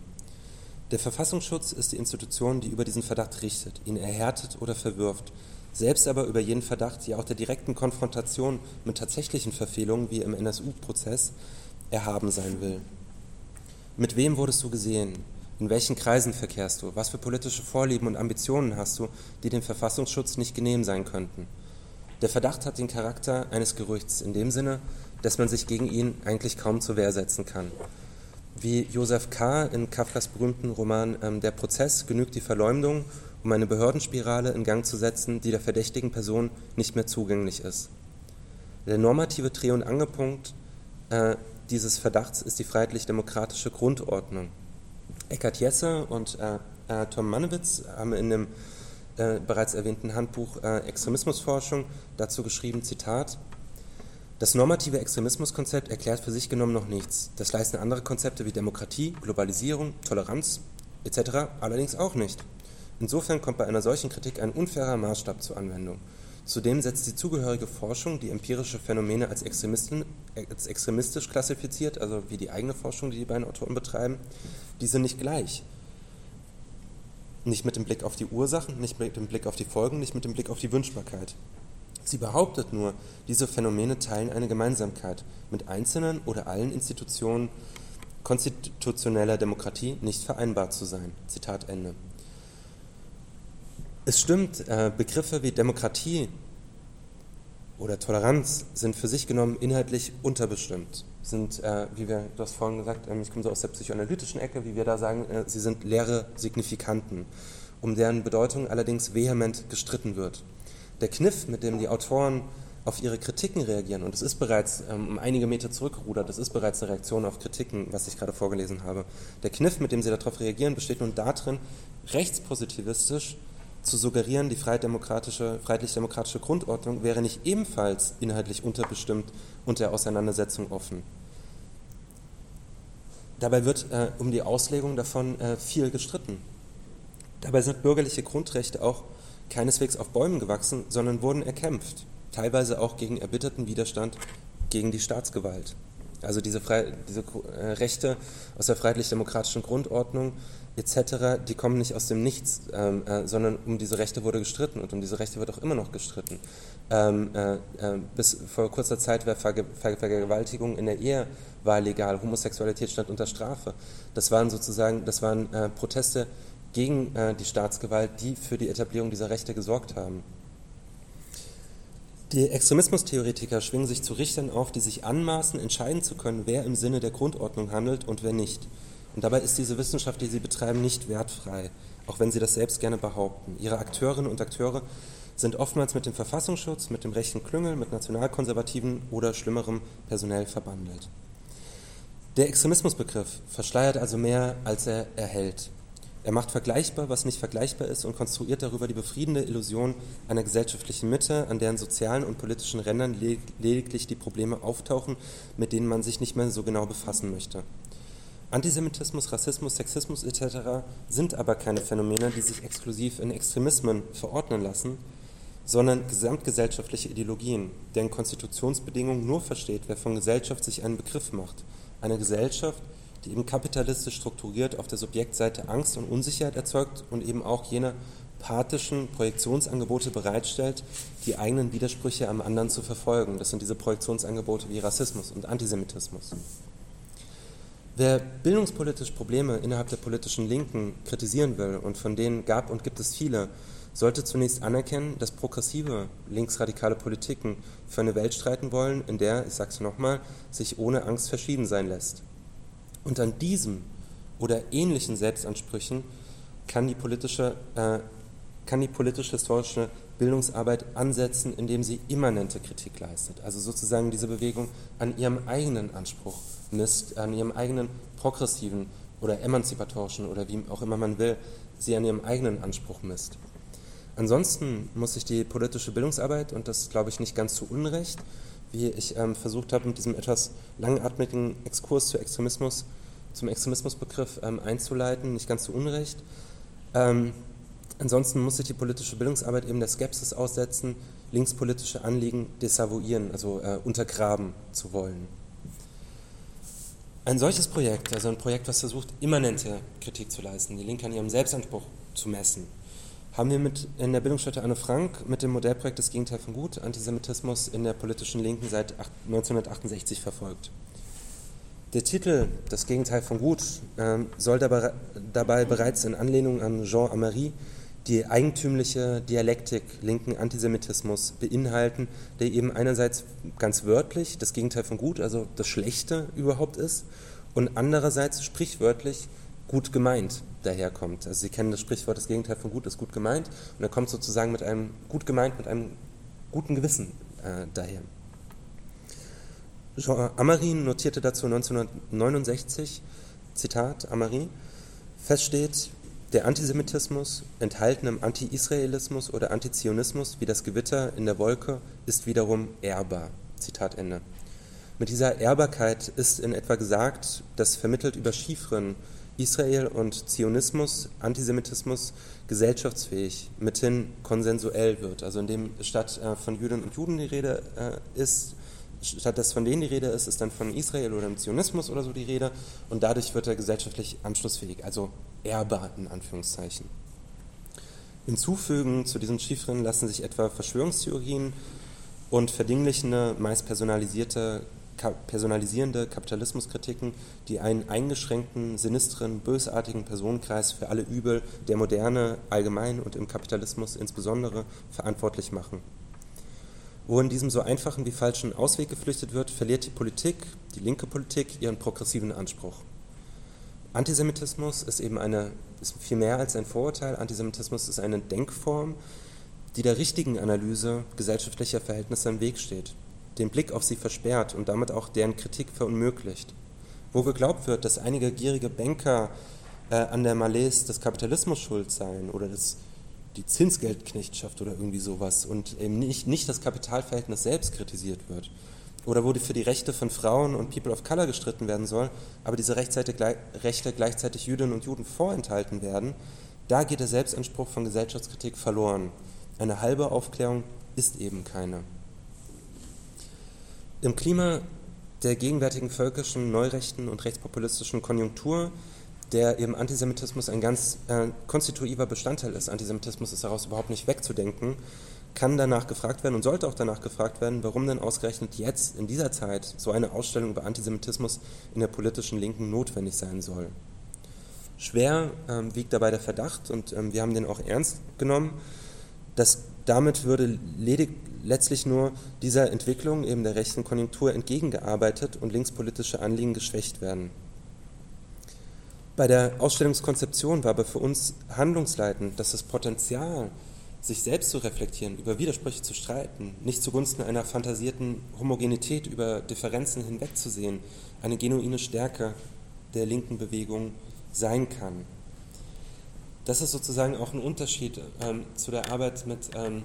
Der Verfassungsschutz ist die Institution, die über diesen Verdacht richtet, ihn erhärtet oder verwirft, selbst aber über jeden Verdacht, ja auch der direkten Konfrontation mit tatsächlichen Verfehlungen wie im NSU-Prozess erhaben sein will. Mit wem wurdest du gesehen? In welchen Kreisen verkehrst du? Was für politische Vorlieben und Ambitionen hast du, die dem Verfassungsschutz nicht genehm sein könnten? Der Verdacht hat den Charakter eines Gerüchts in dem Sinne, dass man sich gegen ihn eigentlich kaum zur Wehr setzen kann. Wie Josef K. in Kafkas berühmten Roman ähm, Der Prozess genügt die Verleumdung um eine Behördenspirale in Gang zu setzen, die der verdächtigen Person nicht mehr zugänglich ist. Der normative Dreh- und Angepunkt äh, dieses Verdachts ist die freiheitlich-demokratische Grundordnung. Eckhard Jesse und äh, äh, Tom Mannewitz haben in dem äh, bereits erwähnten Handbuch äh, Extremismusforschung dazu geschrieben, Zitat, das normative Extremismuskonzept erklärt für sich genommen noch nichts. Das leisten andere Konzepte wie Demokratie, Globalisierung, Toleranz etc. allerdings auch nicht. Insofern kommt bei einer solchen Kritik ein unfairer Maßstab zur Anwendung. Zudem setzt die zugehörige Forschung die empirische Phänomene als, als, extremistisch klassifiziert, also wie die eigene Forschung, die die beiden Autoren betreiben, diese nicht gleich. Nicht mit dem Blick auf die Ursachen, nicht mit dem Blick auf die Folgen, nicht mit dem Blick auf die Wünschbarkeit. Sie behauptet nur, diese Phänomene teilen eine Gemeinsamkeit, mit einzelnen oder allen Institutionen konstitutioneller Demokratie nicht vereinbar zu sein. Zitat Ende. Es stimmt, äh, Begriffe wie Demokratie oder Toleranz sind für sich genommen inhaltlich unterbestimmt. sind, äh, wie wir, du hast vorhin gesagt, ähm, ich komme so aus der psychoanalytischen Ecke, wie wir da sagen, äh, sie sind leere Signifikanten, um deren Bedeutung allerdings vehement gestritten wird. Der Kniff, mit dem die Autoren auf ihre Kritiken reagieren, und es ist bereits ähm, um einige Meter zurückgerudert, das ist bereits eine Reaktion auf Kritiken, was ich gerade vorgelesen habe. Der Kniff, mit dem sie darauf reagieren, besteht nun darin, rechtspositivistisch zu suggerieren, die freiheitlich-demokratische Grundordnung wäre nicht ebenfalls inhaltlich unterbestimmt und der Auseinandersetzung offen. Dabei wird äh, um die Auslegung davon äh, viel gestritten. Dabei sind bürgerliche Grundrechte auch keineswegs auf Bäumen gewachsen, sondern wurden erkämpft, teilweise auch gegen erbitterten Widerstand gegen die Staatsgewalt. Also diese, Frei diese äh, Rechte aus der freiheitlich-demokratischen Grundordnung etc., die kommen nicht aus dem Nichts, ähm, äh, sondern um diese Rechte wurde gestritten und um diese Rechte wird auch immer noch gestritten. Ähm, äh, äh, bis vor kurzer Zeit war Ver Ver Vergewaltigung in der Ehe war legal, Homosexualität stand unter Strafe. Das waren sozusagen, das waren äh, Proteste gegen äh, die Staatsgewalt, die für die Etablierung dieser Rechte gesorgt haben. Die Extremismustheoretiker schwingen sich zu Richtern auf, die sich anmaßen, entscheiden zu können, wer im Sinne der Grundordnung handelt und wer nicht. Und dabei ist diese Wissenschaft, die sie betreiben, nicht wertfrei, auch wenn sie das selbst gerne behaupten. Ihre Akteurinnen und Akteure sind oftmals mit dem Verfassungsschutz, mit dem rechten Klüngel, mit nationalkonservativen oder schlimmerem personell verbandelt. Der Extremismusbegriff verschleiert also mehr, als er erhält. Er macht vergleichbar, was nicht vergleichbar ist und konstruiert darüber die befriedende Illusion einer gesellschaftlichen Mitte, an deren sozialen und politischen Rändern lediglich die Probleme auftauchen, mit denen man sich nicht mehr so genau befassen möchte. Antisemitismus, Rassismus, Sexismus etc. sind aber keine Phänomene, die sich exklusiv in Extremismen verordnen lassen, sondern gesamtgesellschaftliche Ideologien, deren Konstitutionsbedingungen nur versteht, wer von Gesellschaft sich einen Begriff macht. Eine Gesellschaft, die eben kapitalistisch strukturiert auf der Subjektseite Angst und Unsicherheit erzeugt und eben auch jene pathischen Projektionsangebote bereitstellt, die eigenen Widersprüche am anderen zu verfolgen. Das sind diese Projektionsangebote wie Rassismus und Antisemitismus. Wer bildungspolitisch Probleme innerhalb der politischen Linken kritisieren will, und von denen gab und gibt es viele, sollte zunächst anerkennen, dass progressive linksradikale Politiken für eine Welt streiten wollen, in der, ich sage es nochmal, sich ohne Angst verschieden sein lässt. Und an diesem oder ähnlichen Selbstansprüchen kann die politische, äh, kann die politisch-historische Bildungsarbeit ansetzen, indem sie immanente Kritik leistet. Also sozusagen diese Bewegung an ihrem eigenen Anspruch misst, an ihrem eigenen progressiven oder emanzipatorischen oder wie auch immer man will, sie an ihrem eigenen Anspruch misst. Ansonsten muss sich die politische Bildungsarbeit, und das glaube ich nicht ganz zu Unrecht, wie ich ähm, versucht habe, mit diesem etwas langatmigen Exkurs zu Extremismus, zum Extremismusbegriff ähm, einzuleiten, nicht ganz zu Unrecht. Ähm, ansonsten muss sich die politische Bildungsarbeit eben der Skepsis aussetzen, linkspolitische Anliegen desavouieren, also äh, untergraben zu wollen. Ein solches Projekt, also ein Projekt, was versucht, immanente Kritik zu leisten, die Linke an ihrem Selbstanspruch zu messen, haben wir mit in der Bildungsstätte Anne Frank mit dem Modellprojekt Das Gegenteil von Gut, Antisemitismus in der politischen Linken seit 1968 verfolgt. Der Titel Das Gegenteil von Gut äh, soll dabei, dabei, bereits in Anlehnung an Jean Amary die eigentümliche Dialektik linken Antisemitismus beinhalten, der eben einerseits ganz wörtlich das Gegenteil von gut, also das Schlechte überhaupt ist, und andererseits sprichwörtlich gut gemeint daherkommt. Also Sie kennen das Sprichwort, das Gegenteil von gut ist gut gemeint, und er kommt sozusagen mit einem gut gemeint, mit einem guten Gewissen äh, daher. Jean Amarin notierte dazu 1969, Zitat Amarin, feststeht, der Antisemitismus, enthalten im Anti-Israelismus oder Antizionismus wie das Gewitter in der Wolke, ist wiederum ehrbar. Zitat Ende. Mit dieser Ehrbarkeit ist in etwa gesagt, dass vermittelt über Chiffren Israel und Zionismus, Antisemitismus gesellschaftsfähig, mithin konsensuell wird. Also indem statt äh, von Jüdinnen und Juden die Rede äh, ist, statt dass von denen die Rede ist, ist dann von Israel oder dem Zionismus oder so die Rede und dadurch wird er gesellschaftlich anschlussfähig, also ehrbar in Anführungszeichen. Hinzufügen zu diesen Chiffren lassen sich etwa Verschwörungstheorien und verdinglichende, meist personalisierte, personalisierende Kapitalismuskritiken, die einen eingeschränkten, sinistren, bösartigen Personenkreis für alle Übel der Moderne allgemein und im Kapitalismus insbesondere verantwortlich machen. Wo in diesem so einfachen wie falschen Ausweg geflüchtet wird, verliert die Politik, die linke Politik, ihren progressiven Anspruch. Antisemitismus ist eben eine, ist viel mehr als ein Vorurteil. Antisemitismus ist eine Denkform, die der richtigen Analyse gesellschaftlicher Verhältnisse im Weg steht, den Blick auf sie versperrt und damit auch deren Kritik verunmöglicht. Wo geglaubt wird, dass einige gierige Banker äh, an der Malaise des Kapitalismus schuld seien oder des, die Zinsgeldknechtschaft oder irgendwie sowas und eben nicht, nicht das Kapitalverhältnis selbst kritisiert wird. Oder wo die für die Rechte von Frauen und People of Color gestritten werden soll, aber diese Rechte gleichzeitig Jüdinnen und Juden vorenthalten werden, da geht der Selbstanspruch von Gesellschaftskritik verloren. Eine halbe Aufklärung ist eben keine. Im Klima der gegenwärtigen völkischen, neurechten und rechtspopulistischen Konjunktur, der eben Antisemitismus ein ganz äh, konstitutiver Bestandteil ist, Antisemitismus ist daraus überhaupt nicht wegzudenken, kann danach gefragt werden und sollte auch danach gefragt werden, warum denn ausgerechnet jetzt in dieser Zeit so eine Ausstellung über Antisemitismus in der politischen Linken notwendig sein soll. Schwer ähm, wiegt dabei der Verdacht, und ähm, wir haben den auch ernst genommen, dass damit würde ledig, letztlich nur dieser Entwicklung eben der rechten Konjunktur entgegengearbeitet und linkspolitische Anliegen geschwächt werden. Bei der Ausstellungskonzeption war aber für uns handlungsleitend, dass das Potenzial, sich selbst zu reflektieren, über Widersprüche zu streiten, nicht zugunsten einer fantasierten Homogenität über Differenzen hinwegzusehen, eine genuine Stärke der linken Bewegung sein kann das ist sozusagen auch ein Unterschied ähm, zu der Arbeit mit, ähm,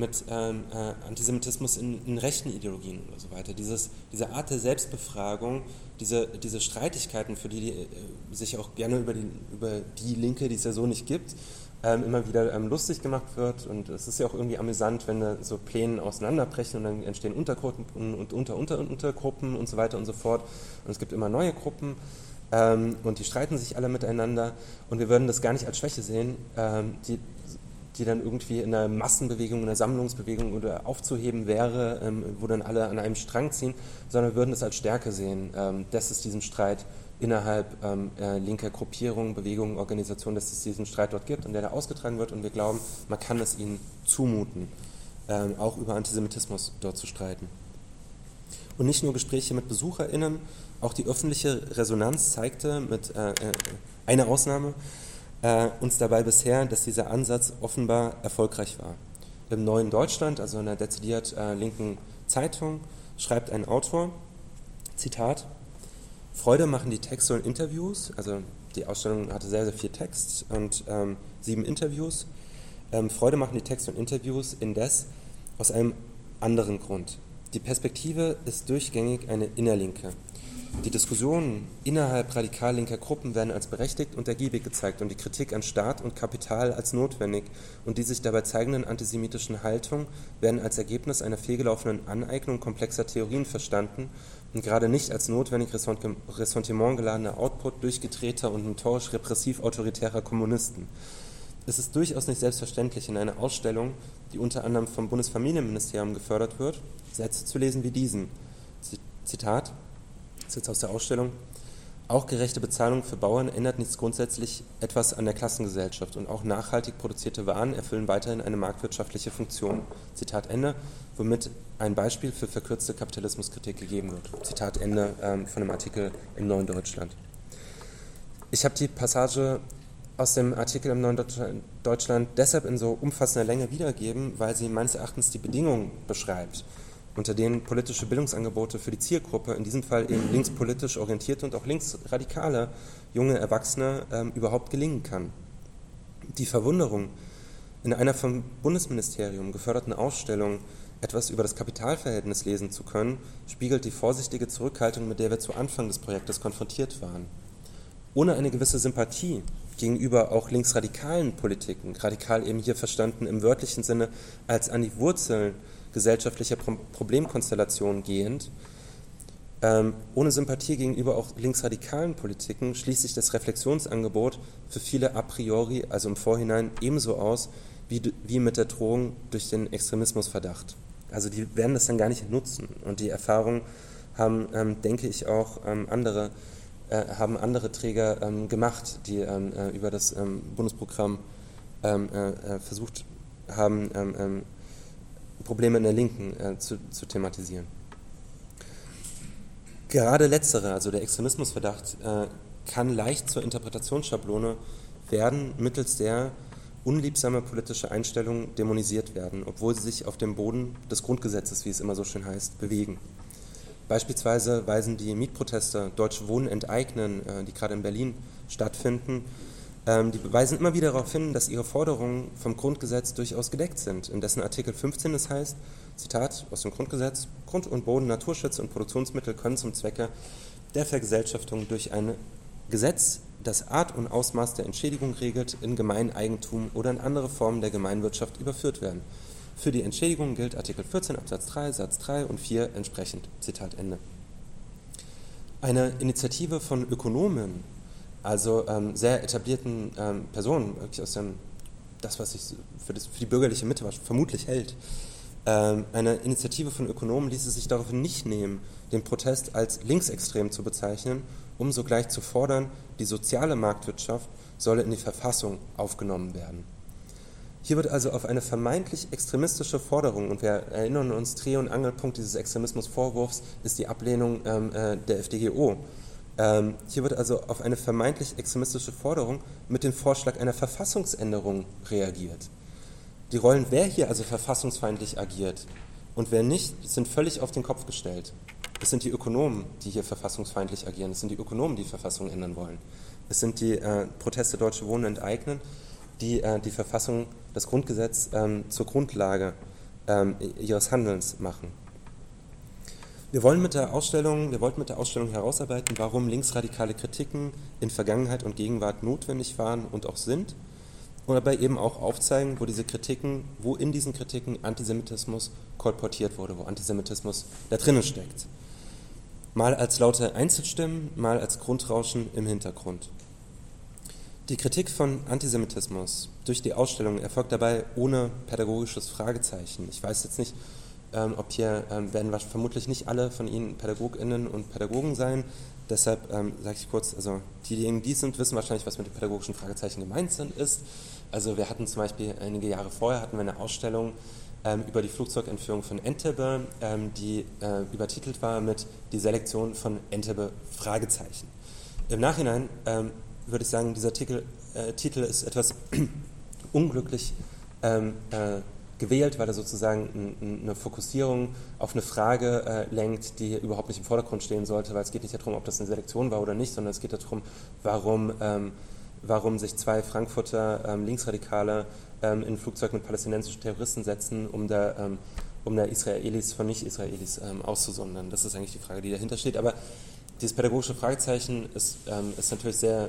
mit ähm, äh, Antisemitismus in, in, rechten Ideologien oder so weiter. Dieses, diese Art der Selbstbefragung, diese, diese Streitigkeiten, für die, die äh, sich auch gerne über die, über die Linke, die es ja so nicht gibt, ähm, immer wieder ähm, lustig gemacht wird. Und es ist ja auch irgendwie amüsant, wenn da so Pläne auseinanderbrechen und dann entstehen Untergruppen und unter, unter, Untergruppen und so weiter und so fort. Und es gibt immer neue Gruppen. Ähm, und die streiten sich alle miteinander und wir würden das gar nicht als Schwäche sehen, ähm, die, die dann irgendwie in einer Massenbewegung, in einer Sammlungsbewegung oder aufzuheben wäre, ähm, wo dann alle an einem Strang ziehen, sondern wir würden das als Stärke sehen, ähm, dass es diesen Streit innerhalb ähm, äh, linker Gruppierungen, Bewegungen, Organisationen, dass es diesen Streit dort gibt und der da ausgetragen wird und wir glauben, man kann es ihnen zumuten, ähm, auch über Antisemitismus dort zu streiten. Und nicht nur Gespräche mit BesucherInnen, auch die öffentliche Resonanz zeigte mit äh, äh, einer Ausnahme äh, uns dabei bisher, dass dieser Ansatz offenbar erfolgreich war. Im Neuen Deutschland, also in einer dezidiert äh, linken Zeitung, schreibt ein Autor, Zitat, Freude machen die Texte und Interviews, also die Ausstellung hatte sehr, sehr viel Text und ähm, sieben Interviews. Ähm, Freude machen die Texte und Interviews indes aus einem anderen Grund. Die Perspektive ist durchgängig eine innerlinke. Die Diskussionen innerhalb radikal linker Gruppen werden als berechtigt und ergiebig gezeigt und die Kritik an Staat und Kapital als notwendig und die sich dabei zeigenden antisemitischen Haltung werden als Ergebnis einer fehlgelaufenen Aneignung komplexer Theorien verstanden und gerade nicht als notwendig Ressentiment geladener Output durchgedrehter und notorisch repressiv-autoritärer Kommunisten. Es ist durchaus nicht selbstverständlich, in einer Ausstellung, die unter anderem vom Bundesfamilienministerium gefördert wird, Sätze zu lesen wie diesen. Zitat, ist jetzt aus der Ausstellung. Auch gerechte Bezahlung für Bauern ändert nichts grundsätzlich etwas an der Klassengesellschaft und auch nachhaltig produzierte Waren erfüllen weiterhin eine marktwirtschaftliche Funktion. Zitat Ende, womit ein Beispiel für verkürzte Kapitalismuskritik gegeben wird. Zitat Ende ähm, von einem Artikel im Neuen Deutschland. Ich habe die Passage aus dem Artikel im Neuen Deutschland deshalb in so umfassender Länge wiedergeben, weil sie meines Erachtens die Bedingungen beschreibt unter denen politische Bildungsangebote für die Zielgruppe, in diesem Fall eben linkspolitisch orientierte und auch linksradikale junge Erwachsene, ähm, überhaupt gelingen kann. Die Verwunderung, in einer vom Bundesministerium geförderten Ausstellung etwas über das Kapitalverhältnis lesen zu können, spiegelt die vorsichtige Zurückhaltung, mit der wir zu Anfang des Projektes konfrontiert waren. Ohne eine gewisse Sympathie gegenüber auch linksradikalen Politiken, radikal eben hier verstanden im wörtlichen Sinne als an die Wurzeln gesellschaftlicher Problemkonstellation gehend. Ähm, ohne Sympathie gegenüber auch linksradikalen Politiken schließt sich das Reflexionsangebot für viele a priori, also im Vorhinein, ebenso aus wie, wie mit der Drohung durch den Extremismusverdacht. Also die werden das dann gar nicht nutzen. Und die Erfahrung haben, ähm, denke ich, auch ähm, andere, äh, haben andere Träger ähm, gemacht, die ähm, äh, über das ähm, Bundesprogramm äh, äh, versucht haben, Probleme in der Linken äh, zu, zu, thematisieren. Gerade letztere, also der Extremismusverdacht, äh, kann leicht zur Interpretationsschablone werden, mittels der unliebsame politische Einstellungen dämonisiert werden, obwohl sie sich auf dem Boden des Grundgesetzes, wie es immer so schön heißt, bewegen. Beispielsweise weisen die Mietproteste Deutsche Wohnen enteignen, äh, die gerade in Berlin stattfinden, die weisen immer wieder darauf hin, dass ihre Forderungen vom Grundgesetz durchaus gedeckt sind. In dessen Artikel 15 es heißt, Zitat aus dem Grundgesetz, Grund und Boden, Naturschutz und Produktionsmittel können zum Zwecke der Vergesellschaftung durch ein Gesetz das Art und Ausmaß der Entschädigung regelt, in Gemeineigentum oder in andere Formen der Gemeinwirtschaft überführt werden. Für die Entschädigung gilt Artikel 14 Absatz 3 Satz 3 und 4 entsprechend. Zitat Ende. Eine Initiative von Ökonomen, also ähm, sehr etablierten ähm, Personen, wirklich aus dem, das, was sich für, für, die bürgerliche Mitte vermutlich hält, ähm, eine Initiative von Ökonomen ließ es sich daraufhin nicht nehmen, den Protest als linksextrem zu bezeichnen um sogleich zu fordern, die soziale Marktwirtschaft solle in die Verfassung aufgenommen werden. Hier wird also auf eine vermeintlich extremistische Forderung, und wir erinnern uns, Dreh- und Angelpunkt dieses Extremismusvorwurfs ist die Ablehnung ähm, äh, der FDGO. Ähm, hier wird also auf eine vermeintlich extremistische Forderung mit dem Vorschlag einer Verfassungsänderung reagiert. Die Rollen, wer hier also verfassungsfeindlich agiert und wer nicht, sind völlig auf den Kopf gestellt. Es sind die Ökonomen, die hier verfassungsfeindlich agieren. Es sind die Ökonomen, die Verfassung ändern wollen. Es sind die äh, Proteste Deutsche Wohnen enteignen, die äh, die Verfassung, das Grundgesetz ähm, zur Grundlage ähm, ihres Handelns machen. Wir wollen mit der Ausstellung, wir wollten mit der Ausstellung herausarbeiten, warum linksradikale Kritiken in Vergangenheit und Gegenwart notwendig waren und auch sind und dabei eben auch aufzeigen, wo diese Kritiken, wo in diesen Kritiken Antisemitismus kolportiert wurde, wo Antisemitismus da drinnen steckt mal als laute Einzelstimmen, mal als Grundrauschen im Hintergrund. Die Kritik von Antisemitismus durch die Ausstellung erfolgt dabei ohne pädagogisches Fragezeichen. Ich weiß jetzt nicht, ähm, ob hier ähm, werden vermutlich nicht alle von Ihnen PädagogInnen und Pädagogen sein. Deshalb ähm, sage ich kurz, also diejenigen, die sind, wissen wahrscheinlich, was mit den pädagogischen Fragezeichen gemeint sind, ist. Also wir hatten zum Beispiel einige Jahre vorher hatten wir eine Ausstellung ähm, über die Flugzeugentführung von Entebbe, ähm, die äh, übertitelt war mit Die Selektion von Entebbe Fragezeichen. Im Nachhinein ähm, würde ich sagen, dieser Titel, äh, Titel ist etwas unglücklich ähm, äh, gewählt, weil er sozusagen eine Fokussierung auf eine Frage äh, lenkt, die überhaupt nicht im Vordergrund stehen sollte, weil es geht nicht darum, ob das eine Selektion war oder nicht, sondern es geht darum, warum, ähm, warum sich zwei Frankfurter ähm, Linksradikale ähm, in ein Flugzeug mit palästinensischen Terroristen setzen, um da, ähm, um da Israelis von Nicht-Israelis ähm, auszusondern. Das ist eigentlich die Frage, die dahinter steht. Aber dieses pädagogische Fragezeichen ist, ähm, ist natürlich sehr,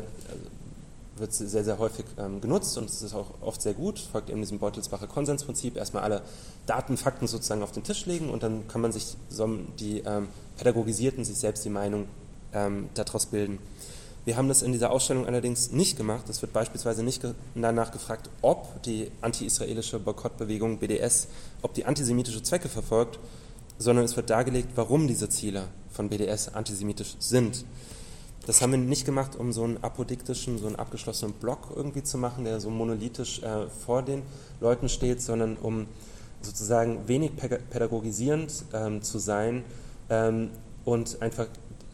wird sehr, sehr häufig ähm, genutzt und es ist auch oft sehr gut, folgt eben diesem Beutelsbacher Konsensprinzip, erstmal alle Daten, Fakten sozusagen auf den Tisch legen und dann kann man sich so die ähm, Pädagogisierten sich selbst die Meinung daraus bilden. Wir haben das in dieser Ausstellung allerdings nicht gemacht. Es wird beispielsweise nicht danach gefragt, ob die anti-israelische Boykottbewegung BDS, ob die antisemitische Zwecke verfolgt, sondern es wird dargelegt, warum diese Ziele von BDS antisemitisch sind. Das haben wir nicht gemacht, um so einen apodiktischen, so einen abgeschlossenen Block irgendwie zu machen, der so monolithisch äh, vor den Leuten steht, sondern um sozusagen wenig pädagogisierend ähm, zu sein ähm, und einfach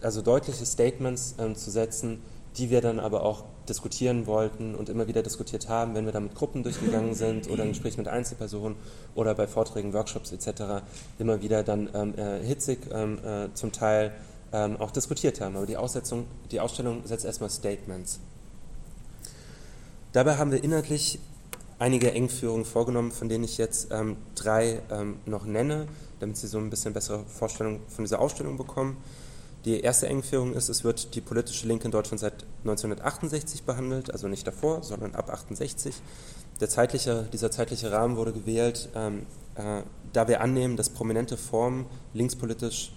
also deutliche Statements ähm, zu setzen, die wir dann aber auch diskutieren wollten und immer wieder diskutiert haben, wenn wir da mit Gruppen durchgegangen sind oder in Gesprächen mit Einzelpersonen oder bei Vorträgen, Workshops etc. immer wieder dann ähm, äh, hitzig ähm, äh, zum Teil ähm, auch diskutiert haben. Aber die, Aussetzung, die Ausstellung setzt erstmal Statements. Dabei haben wir inhaltlich einige Engführungen vorgenommen, von denen ich jetzt ähm, drei ähm, noch nenne, damit Sie so ein bisschen bessere Vorstellung von dieser Ausstellung bekommen. Die erste Engführung ist, es wird die politische Linke in Deutschland seit 1968 behandelt, also nicht davor, sondern ab 68. Der zeitliche, dieser zeitliche Rahmen wurde gewählt, ähm, äh, da wir annehmen, dass prominente Formen linkspolitischen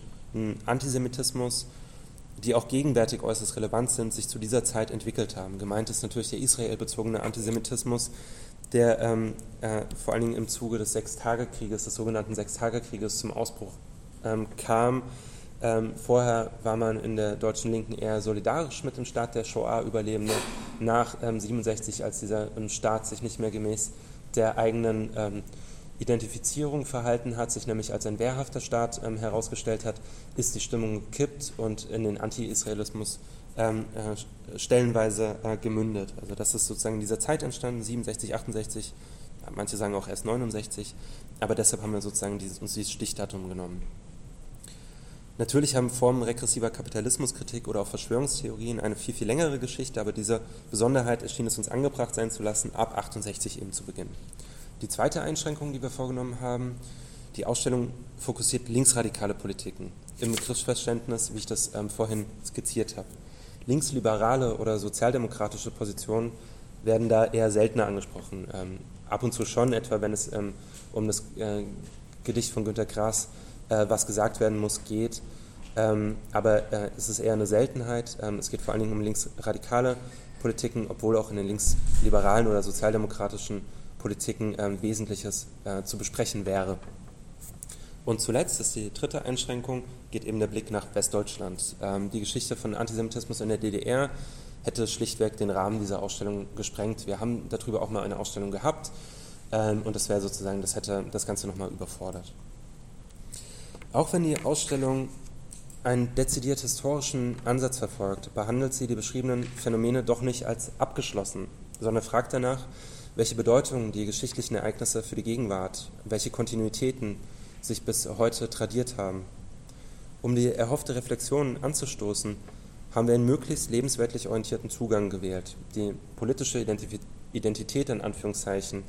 Antisemitismus, die auch gegenwärtig äußerst relevant sind, sich zu dieser Zeit entwickelt haben. Gemeint ist natürlich der israelbezogene Antisemitismus, der ähm, äh, vor allen Dingen im Zuge des Sechstagekrieges, des sogenannten Sechstagekrieges zum Ausbruch ähm, kam ähm, vorher war man in der deutschen Linken eher solidarisch mit dem Staat der Shoah-Überlebenden. Nach ähm, 67, als dieser ähm, Staat sich nicht mehr gemäß der eigenen, ähm, Identifizierung verhalten hat, sich nämlich als ein wehrhafter Staat ähm, herausgestellt hat, ist die Stimmung gekippt und in den Anti-Israelismus ähm, äh, stellenweise äh, gemündet. Also das ist sozusagen in dieser Zeit entstanden, 67, 68, manche sagen auch erst 69, aber deshalb haben wir sozusagen dieses, uns dieses Stichdatum genommen. Natürlich haben Formen regressiver Kapitalismuskritik oder auch Verschwörungstheorien eine viel, viel längere Geschichte, aber diese Besonderheit erschien es uns angebracht sein zu lassen, ab 68 eben zu beginnen. Die zweite Einschränkung, die wir vorgenommen haben, die Ausstellung fokussiert linksradikale Politiken im Begriffsverständnis, wie ich das ähm, vorhin skizziert habe. Linksliberale oder sozialdemokratische Positionen werden da eher seltener angesprochen. Ähm, ab und zu schon, etwa wenn es ähm, um das äh, Gedicht von Günter Grass äh, was gesagt werden muss, geht. Ähm, aber äh, es ist eher eine Seltenheit. Ähm, es geht vor allen Dingen um linksradikale Politiken, obwohl auch in den linksliberalen oder sozialdemokratischen Politiken ähm, Wesentliches äh, zu besprechen wäre. Und zuletzt ist die dritte Einschränkung, geht eben der Blick nach Westdeutschland. Ähm, die Geschichte von Antisemitismus in der DDR hätte schlichtweg den Rahmen dieser Ausstellung gesprengt. Wir haben darüber auch mal eine Ausstellung gehabt ähm, und das wäre sozusagen, das hätte das Ganze nochmal überfordert. Auch wenn die Ausstellung einen dezidiert historischen Ansatz verfolgt, behandelt sie die beschriebenen Phänomene doch nicht als abgeschlossen, sondern fragt danach, welche Bedeutung die geschichtlichen Ereignisse für die Gegenwart, welche Kontinuitäten sich bis heute tradiert haben. Um die erhoffte Reflexion anzustoßen, haben wir einen möglichst lebensweltlich orientierten Zugang gewählt. Die politische Identität in Anführungszeichen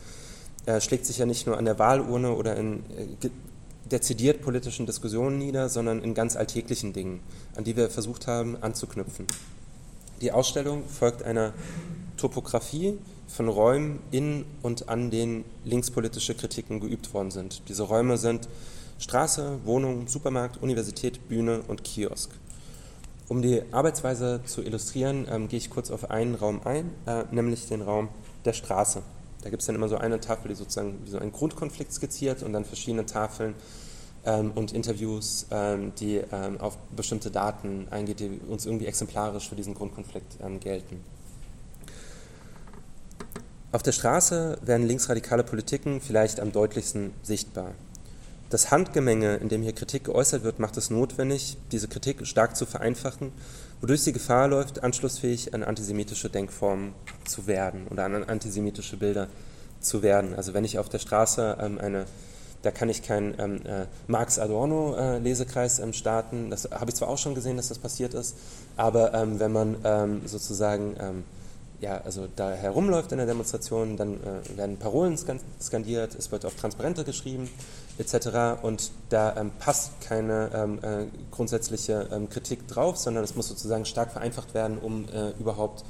äh, schlägt sich ja nicht nur an der Wahlurne oder in äh, dezidiert politischen Diskussionen nieder, sondern in ganz alltäglichen Dingen, an die wir versucht haben anzuknüpfen. Die Ausstellung folgt einer Topografie von Räumen in und an denen linkspolitische Kritiken geübt worden sind. Diese Räume sind Straße, Wohnung, Supermarkt, Universität, Bühne und Kiosk. Um die Arbeitsweise zu illustrieren, ähm, gehe ich kurz auf einen Raum ein, äh, nämlich den Raum der Straße. Da gibt es dann immer so eine Tafel, die sozusagen wie so einen Grundkonflikt skizziert und dann verschiedene Tafeln ähm, und Interviews, ähm, die ähm, auf bestimmte Daten eingeht, die uns irgendwie exemplarisch für diesen Grundkonflikt ähm, gelten. Auf der Straße werden linksradikale Politiken vielleicht am deutlichsten sichtbar. Das Handgemenge, in dem hier Kritik geäußert wird, macht es notwendig, diese Kritik stark zu vereinfachen, wodurch sie Gefahr läuft, anschlussfähig an antisemitische Denkformen zu werden oder an antisemitische Bilder zu werden. Also wenn ich auf der Straße ähm, eine da kann ich keinen ähm, äh, Marx-Adorno-Lesekreis äh, ähm, starten. Das habe ich zwar auch schon gesehen, dass das passiert ist, aber ähm, wenn man ähm, sozusagen ähm, ja, also da herumläuft in der Demonstration, dann äh, werden Parolen skandiert, es wird auf Transparente geschrieben, etc. Und da ähm, passt keine ähm, äh, grundsätzliche ähm, Kritik drauf, sondern es muss sozusagen stark vereinfacht werden, um äh, überhaupt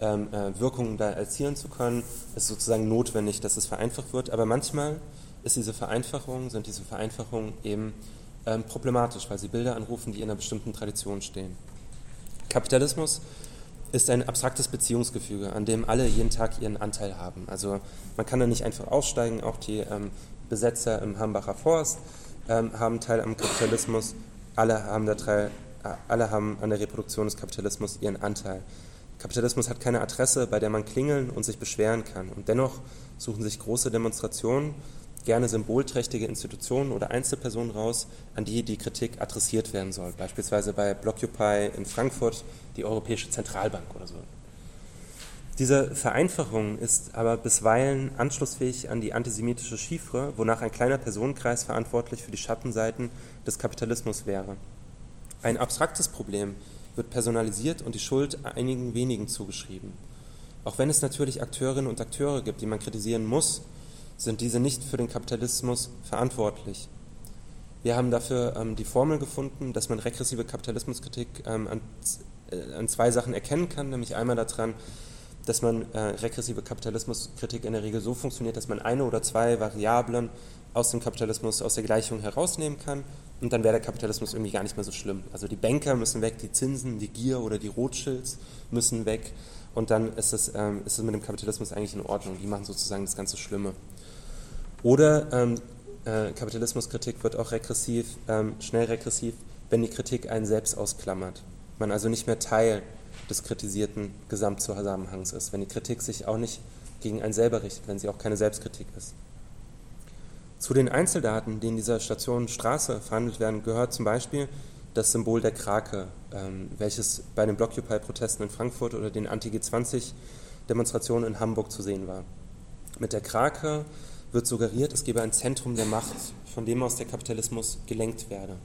ähm, äh, Wirkungen da erzielen zu können. Es ist sozusagen notwendig, dass es vereinfacht wird, aber manchmal ist diese Vereinfachung, sind diese Vereinfachungen eben ähm, problematisch, weil sie Bilder anrufen, die in einer bestimmten Tradition stehen. Kapitalismus ist ein abstraktes Beziehungsgefüge, an dem alle jeden Tag ihren Anteil haben. Also man kann da nicht einfach aussteigen, auch die ähm, Besetzer im Hambacher Forst ähm, haben Teil am Kapitalismus, alle haben, Teil, äh, alle haben an der Reproduktion des Kapitalismus ihren Anteil. Kapitalismus hat keine Adresse, bei der man klingeln und sich beschweren kann. Und dennoch suchen sich große Demonstrationen gerne symbolträchtige Institutionen oder Einzelpersonen raus, an die die Kritik adressiert werden soll. Beispielsweise bei Blockupy in Frankfurt die Europäische Zentralbank oder so. Diese Vereinfachung ist aber bisweilen anschlussfähig an die antisemitische Chiffre, wonach ein kleiner Personenkreis verantwortlich für die Schattenseiten des Kapitalismus wäre. Ein abstraktes Problem wird personalisiert und die Schuld einigen wenigen zugeschrieben. Auch wenn es natürlich Akteurinnen und Akteure gibt, die man kritisieren muss, sind diese nicht für den Kapitalismus verantwortlich. Wir haben dafür ähm, die Formel gefunden, dass man regressive Kapitalismuskritik ähm, an, äh, an, zwei Sachen erkennen kann, nämlich einmal daran, dass man äh, regressive Kapitalismuskritik in der Regel so funktioniert, dass man eine oder zwei Variablen aus dem Kapitalismus, aus der Gleichung herausnehmen kann und dann wäre der Kapitalismus irgendwie gar nicht mehr so schlimm. Also die Banker müssen weg, die Zinsen, die Gier oder die Rothschilds müssen weg und dann ist es, ähm, ist es mit dem Kapitalismus eigentlich in Ordnung. Die machen sozusagen das ganze Schlimme. Oder ähm, äh, Kapitalismuskritik wird auch regressiv, ähm, schnell regressiv, wenn die Kritik einen selbst ausklammert. Man also nicht mehr Teil des kritisierten Gesamtzusammenhangs ist, wenn die Kritik sich auch nicht gegen einen selber richtet, wenn sie auch keine Selbstkritik ist. Zu den Einzeldaten, die in dieser Station Straße verhandelt werden, gehört zum Beispiel das Symbol der Krake, ähm, welches bei den Blockupy-Protesten in Frankfurt oder den Anti-G20-Demonstrationen in Hamburg zu sehen war. Mit der Krake wird suggeriert, es gebe ein Zentrum der Macht, von dem aus der Kapitalismus gelenkt werde.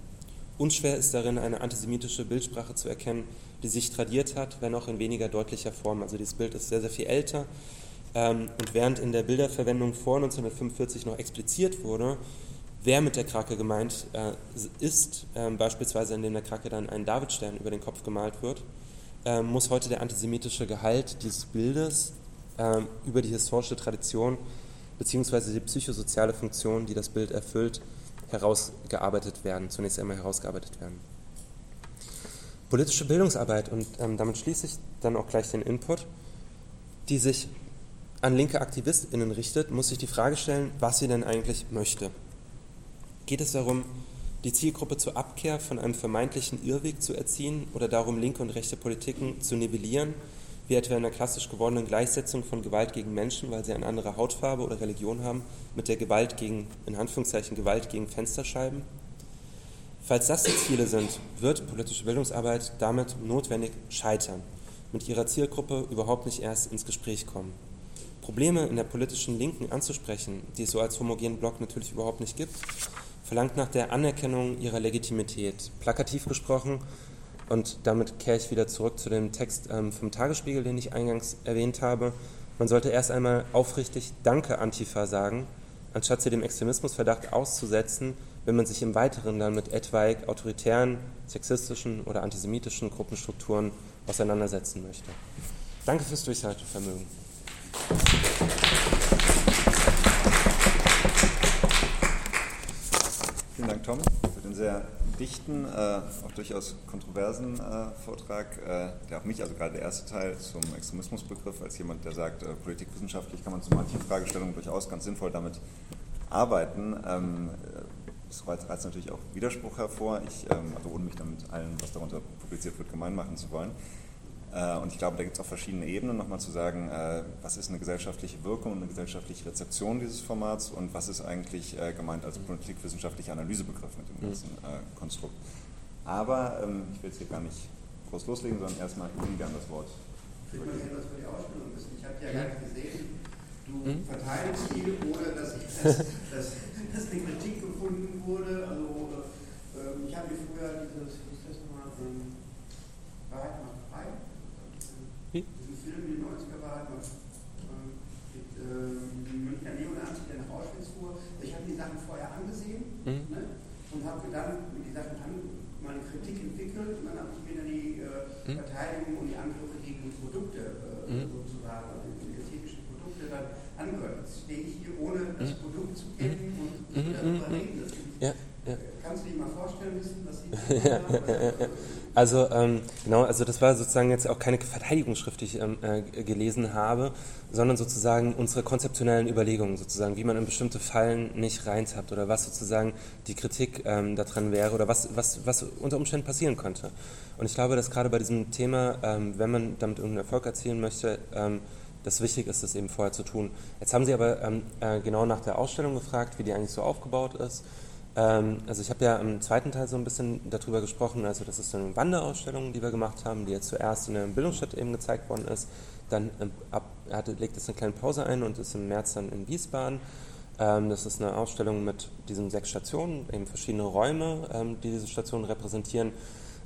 Unschwer ist darin eine antisemitische Bildsprache zu erkennen, die sich tradiert hat, wenn auch in weniger deutlicher Form. Also dieses Bild ist sehr, sehr viel älter. Ähm, und während in der Bilderverwendung vor 1945 noch expliziert wurde, wer mit der Krake gemeint äh, ist, ähm, beispielsweise indem der Krake dann ein Davidstern über den Kopf gemalt wird, ähm, muss heute der antisemitische Gehalt dieses Bildes über die historische Tradition bzw. die psychosoziale Funktion, die das Bild erfüllt, herausgearbeitet werden, zunächst einmal herausgearbeitet werden. Politische Bildungsarbeit, und ähm, damit schließe ich dann auch gleich den Input, die sich an linke AktivistInnen richtet, muss sich die Frage stellen, was sie denn eigentlich möchte. Geht es darum, die Zielgruppe zur Abkehr von einem vermeintlichen Irrweg zu erziehen oder darum, linke und rechte Politiken zu nivellieren, wie etwa in der klassisch gewordenen Gleichsetzung von Gewalt gegen Menschen, weil sie eine andere Hautfarbe oder Religion haben, mit der Gewalt gegen, in Anführungszeichen, Gewalt gegen Fensterscheiben? Falls das die Ziele sind, wird politische Bildungsarbeit damit notwendig scheitern, mit ihrer Zielgruppe überhaupt nicht erst ins Gespräch kommen. Probleme in der politischen Linken anzusprechen, die es so als homogenen Block natürlich überhaupt nicht gibt, verlangt nach der Anerkennung ihrer Legitimität. Plakativ gesprochen, und damit kehre ich wieder zurück zu dem Text ähm, vom Tagesspiegel, den ich eingangs erwähnt habe. Man sollte erst einmal aufrichtig Danke Antifa sagen, anstatt sie dem Extremismusverdacht auszusetzen, wenn man sich im Weiteren dann mit etwaig autoritären, sexistischen oder antisemitischen Gruppenstrukturen auseinandersetzen möchte. Danke fürs Durchhaltevermögen. Vielen Dank, Tom, für den sehr dichten, äh, auch durchaus kontroversen äh, Vortrag, äh, der auch mich, also gerade der erste Teil zum Extremismusbegriff, als jemand, der sagt, äh, politikwissenschaftlich kann man zu manchen Fragestellungen durchaus ganz sinnvoll damit arbeiten. Ähm, es reizt natürlich auch Widerspruch hervor, ich, ähm, also ohne mich dann mit allem, was darunter publiziert wird, gemein machen zu wollen. Äh, und ich glaube, da gibt es auch verschiedene Ebenen, nochmal zu sagen, äh, was ist eine gesellschaftliche Wirkung und eine gesellschaftliche Rezeption dieses Formats und was ist eigentlich äh, gemeint als politikwissenschaftlicher Analysebegriff mit dem mhm. ganzen Konstrukt. Aber ähm, ich will jetzt hier gar nicht groß loslegen, sondern erstmal Ihnen gern das Wort. Ich will mal etwas für die Ausstellung wissen. Ich habe ja gar nicht gesehen, du mhm. verteidigst die, ohne dass, ich das, dass, dass eine Kritik gefunden wurde. Also, äh, ich habe mir früher dieses, wie ist das nochmal, ähm, Wahrheit macht frei hm? Diesen Film, die 90er war, mit äh, Münchner Neonazi, der nach Auschwitz fuhr. Ich habe die Sachen vorher angesehen mhm. ne? und habe dann mit die Sachen an, meine Kritik entwickelt und dann habe ich mir dann die äh, mhm. Verteidigung und die Angriffe gegen Produkte äh, mhm. sozusagen, also die ästhetischen Produkte dann angehört. Jetzt stehe ich hier, ohne das mhm. Produkt zu kennen und mhm. darüber reden. Das ja. Ja. Kannst du dir mal vorstellen, wissen, was sie ja, ja, Also ähm, genau, also das war sozusagen jetzt auch keine Verteidigungsschrift, die ich ähm, äh, gelesen habe, sondern sozusagen unsere konzeptionellen Überlegungen, sozusagen, wie man in bestimmte Fallen nicht reintappt oder was sozusagen die Kritik ähm, daran wäre oder was, was, was unter Umständen passieren könnte. Und ich glaube, dass gerade bei diesem Thema, ähm, wenn man damit irgendeinen Erfolg erzielen möchte, ähm, das wichtig ist, das eben vorher zu tun. Jetzt haben Sie aber ähm, äh, genau nach der Ausstellung gefragt, wie die eigentlich so aufgebaut ist. Ähm, also ich habe ja im zweiten Teil so ein bisschen darüber gesprochen, also das ist eine Wanderausstellung, die wir gemacht haben, die jetzt zuerst in der Bildungsstätte eben gezeigt worden ist. Dann ähm, ab, hatte, legt es eine kleine Pause ein und ist im März dann in Wiesbaden. Ähm, das ist eine Ausstellung mit diesen sechs Stationen, eben verschiedene Räume, die diese Stationen repräsentieren,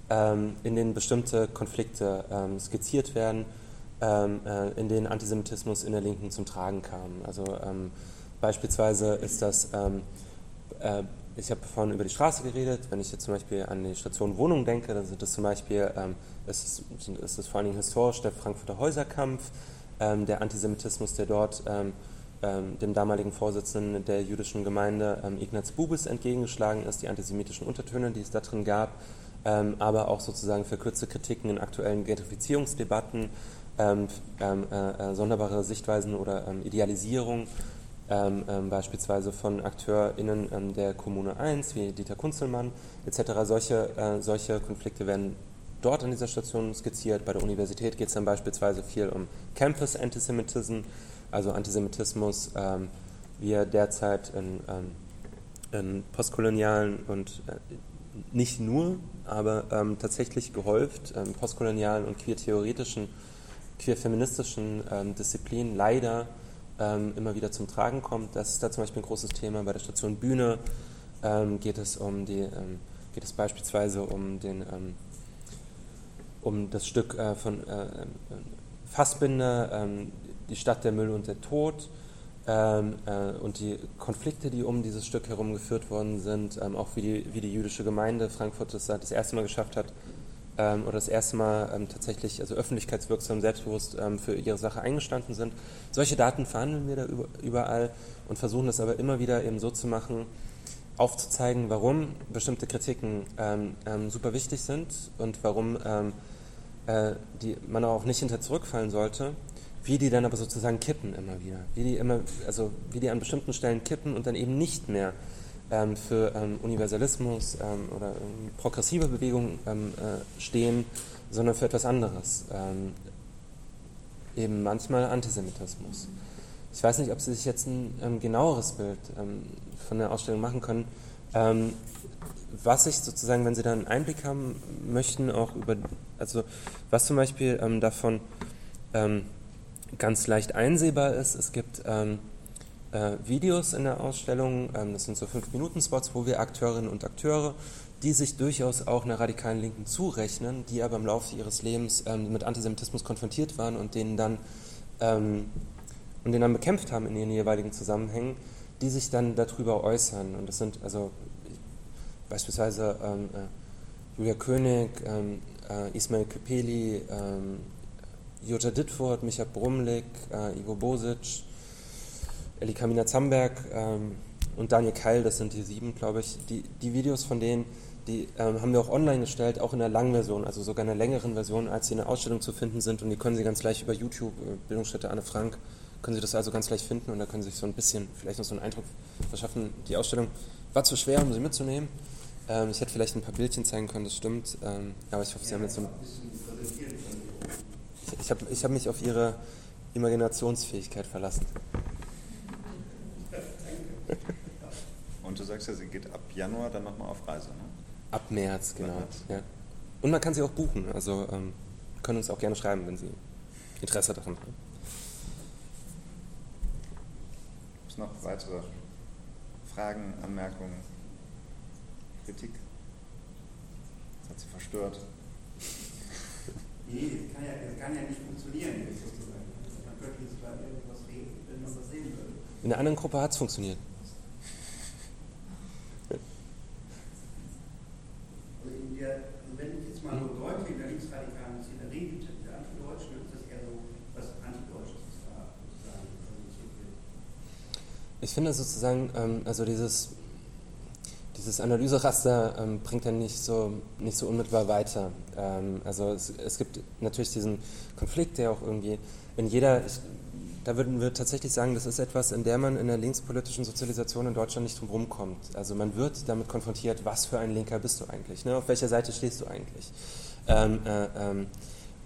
in denen bestimmte Konflikte skizziert werden, äh, in denen Antisemitismus in der Linken zum Tragen kam. Also beispielsweise ist das äh, ich habe vorhin über die Straße geredet. Wenn ich jetzt zum Beispiel an die Station Wohnung denke, dann sind das zum Beispiel, ähm, ist, es, ist es vor allen Dingen historisch der Frankfurter Häuserkampf, ähm, der Antisemitismus, der dort ähm, ähm dem damaligen Vorsitzenden der jüdischen Gemeinde ähm, Ignaz Bubis entgegengeschlagen ist, die antisemitischen Untertöne, die es da drin gab, ähm, aber auch sozusagen verkürzte Kritiken in aktuellen Gentrifizierungsdebatten, äh, äh, sonderbare Sichtweisen oder Idealisierung ähm, ähm, beispielsweise von AkteurInnen ähm, der Kommune 1, wie Dieter Kunzelmann etc. Solche, äh, solche Konflikte werden dort an dieser Station skizziert. Bei der Universität geht es dann beispielsweise viel um Campus Antisemitism, also Antisemitismus, ähm, wie er derzeit in, ähm, in postkolonialen und äh, nicht nur, aber ähm, tatsächlich gehäuft ähm, postkolonialen und queer-theoretischen, queer-feministischen Disziplinen leider ähm, immer wieder zum Tragen kommt. Das ist da zum Beispiel ein großes Thema. Bei der Station Bühne ähm, geht es um die, ähm, geht es beispielsweise um den um das Stück äh, von äh, Fassbinder, die Stadt der Müll und der Tod ähm, äh, und die Konflikte, die um dieses Stück herum geführt worden sind, ähm, auch wie die, wie die jüdische Gemeinde Frankfurt das das erste Mal geschafft hat ähm, oder das erste Mal ähm, tatsächlich also öffentlichkeitswirksam, selbstbewusst ähm, für ihre Sache eingestanden sind. Solche Daten verhandeln wir da überall und versuchen das aber immer wieder eben so zu machen, aufzuzeigen, warum bestimmte Kritiken ähm, super wichtig sind und warum äh, die man auch nicht hinter zurückfallen sollte wie die dann aber sozusagen kippen immer wieder, wie die immer, also wie die an bestimmten Stellen kippen und dann eben nicht mehr ähm, für ähm, Universalismus ähm, oder ähm, progressive Bewegungen ähm, äh, stehen, sondern für etwas anderes, eben manchmal Antisemitismus. Ich weiß nicht, ob Sie sich jetzt ein genaueres Bild von der Ausstellung machen können. was ich sozusagen, wenn Sie da einen Einblick haben möchten, auch über, also was zum Beispiel davon ganz leicht einsehbar ist. Es gibt ähm, äh, Videos in der Ausstellung, ähm, das sind so 5-Minuten-Spots, wo wir Akteurinnen und Akteure, die sich durchaus auch einer radikalen Linken zurechnen, die aber im Laufe ihres Lebens ähm, mit Antisemitismus konfrontiert waren und denen dann ähm, und den dann bekämpft haben in ihren jeweiligen Zusammenhängen, die sich dann darüber äußern. Und das sind also beispielsweise ähm, äh, Julia König, ähm, äh, Ismail Kepeli, ähm, Jutta Dittfurt, Micha Brumlik, äh, Ivo Bosic, Elikamina Zamberg ähm, und Daniel Keil, das sind die sieben, glaube ich. Die, die Videos von denen, die ähm, haben wir auch online gestellt, auch in der langen Version, also sogar in einer längeren Version, als sie in der Ausstellung zu finden sind. Und die können Sie ganz leicht über YouTube, äh, Bildungsstätte Anne Frank, können Sie das also ganz leicht finden und da können Sie sich so ein bisschen, vielleicht noch so einen Eindruck verschaffen. Die Ausstellung war zu schwer, um sie mitzunehmen. Ähm, ich hätte vielleicht ein paar Bildchen zeigen können, das stimmt. Ähm, aber ich hoffe, Sie haben jetzt so ein ich habe ich hab mich auf Ihre Imaginationsfähigkeit verlassen. Und du sagst ja, sie geht ab Januar dann nochmal auf Reise, ne? Ab März, genau. März. Ja. Und man kann sie auch buchen, also ähm, können uns auch gerne schreiben, wenn Sie Interesse daran haben. Gibt es noch weitere Fragen, Anmerkungen, Kritik? Das hat sie verstört. Nee, das kann ja, das kann ja nicht funktionieren sozusagen. Man könnte jetzt über irgendwas reden, wenn man das sehen würde. In der anderen Gruppe hat es funktioniert. Der, also wenn ich jetzt mal so Leute in der linksradikalen Szenerie der Antideutschen, ist das eher so was Antideutsches da sozusagen präsentiert wird. Ich finde sozusagen, ähm, also dieses dieses Analyseraster ähm, bringt dann nicht so, nicht so unmittelbar weiter. Ähm, also es, es, gibt natürlich diesen Konflikt, der auch irgendwie in jeder, ich, da würden wir tatsächlich sagen, das ist etwas, in der man in der linkspolitischen Sozialisation in Deutschland nicht drum rumkommt. Also man wird damit konfrontiert, was für ein Linker bist du eigentlich, ne? auf welcher Seite stehst du eigentlich. Ähm, äh, ähm,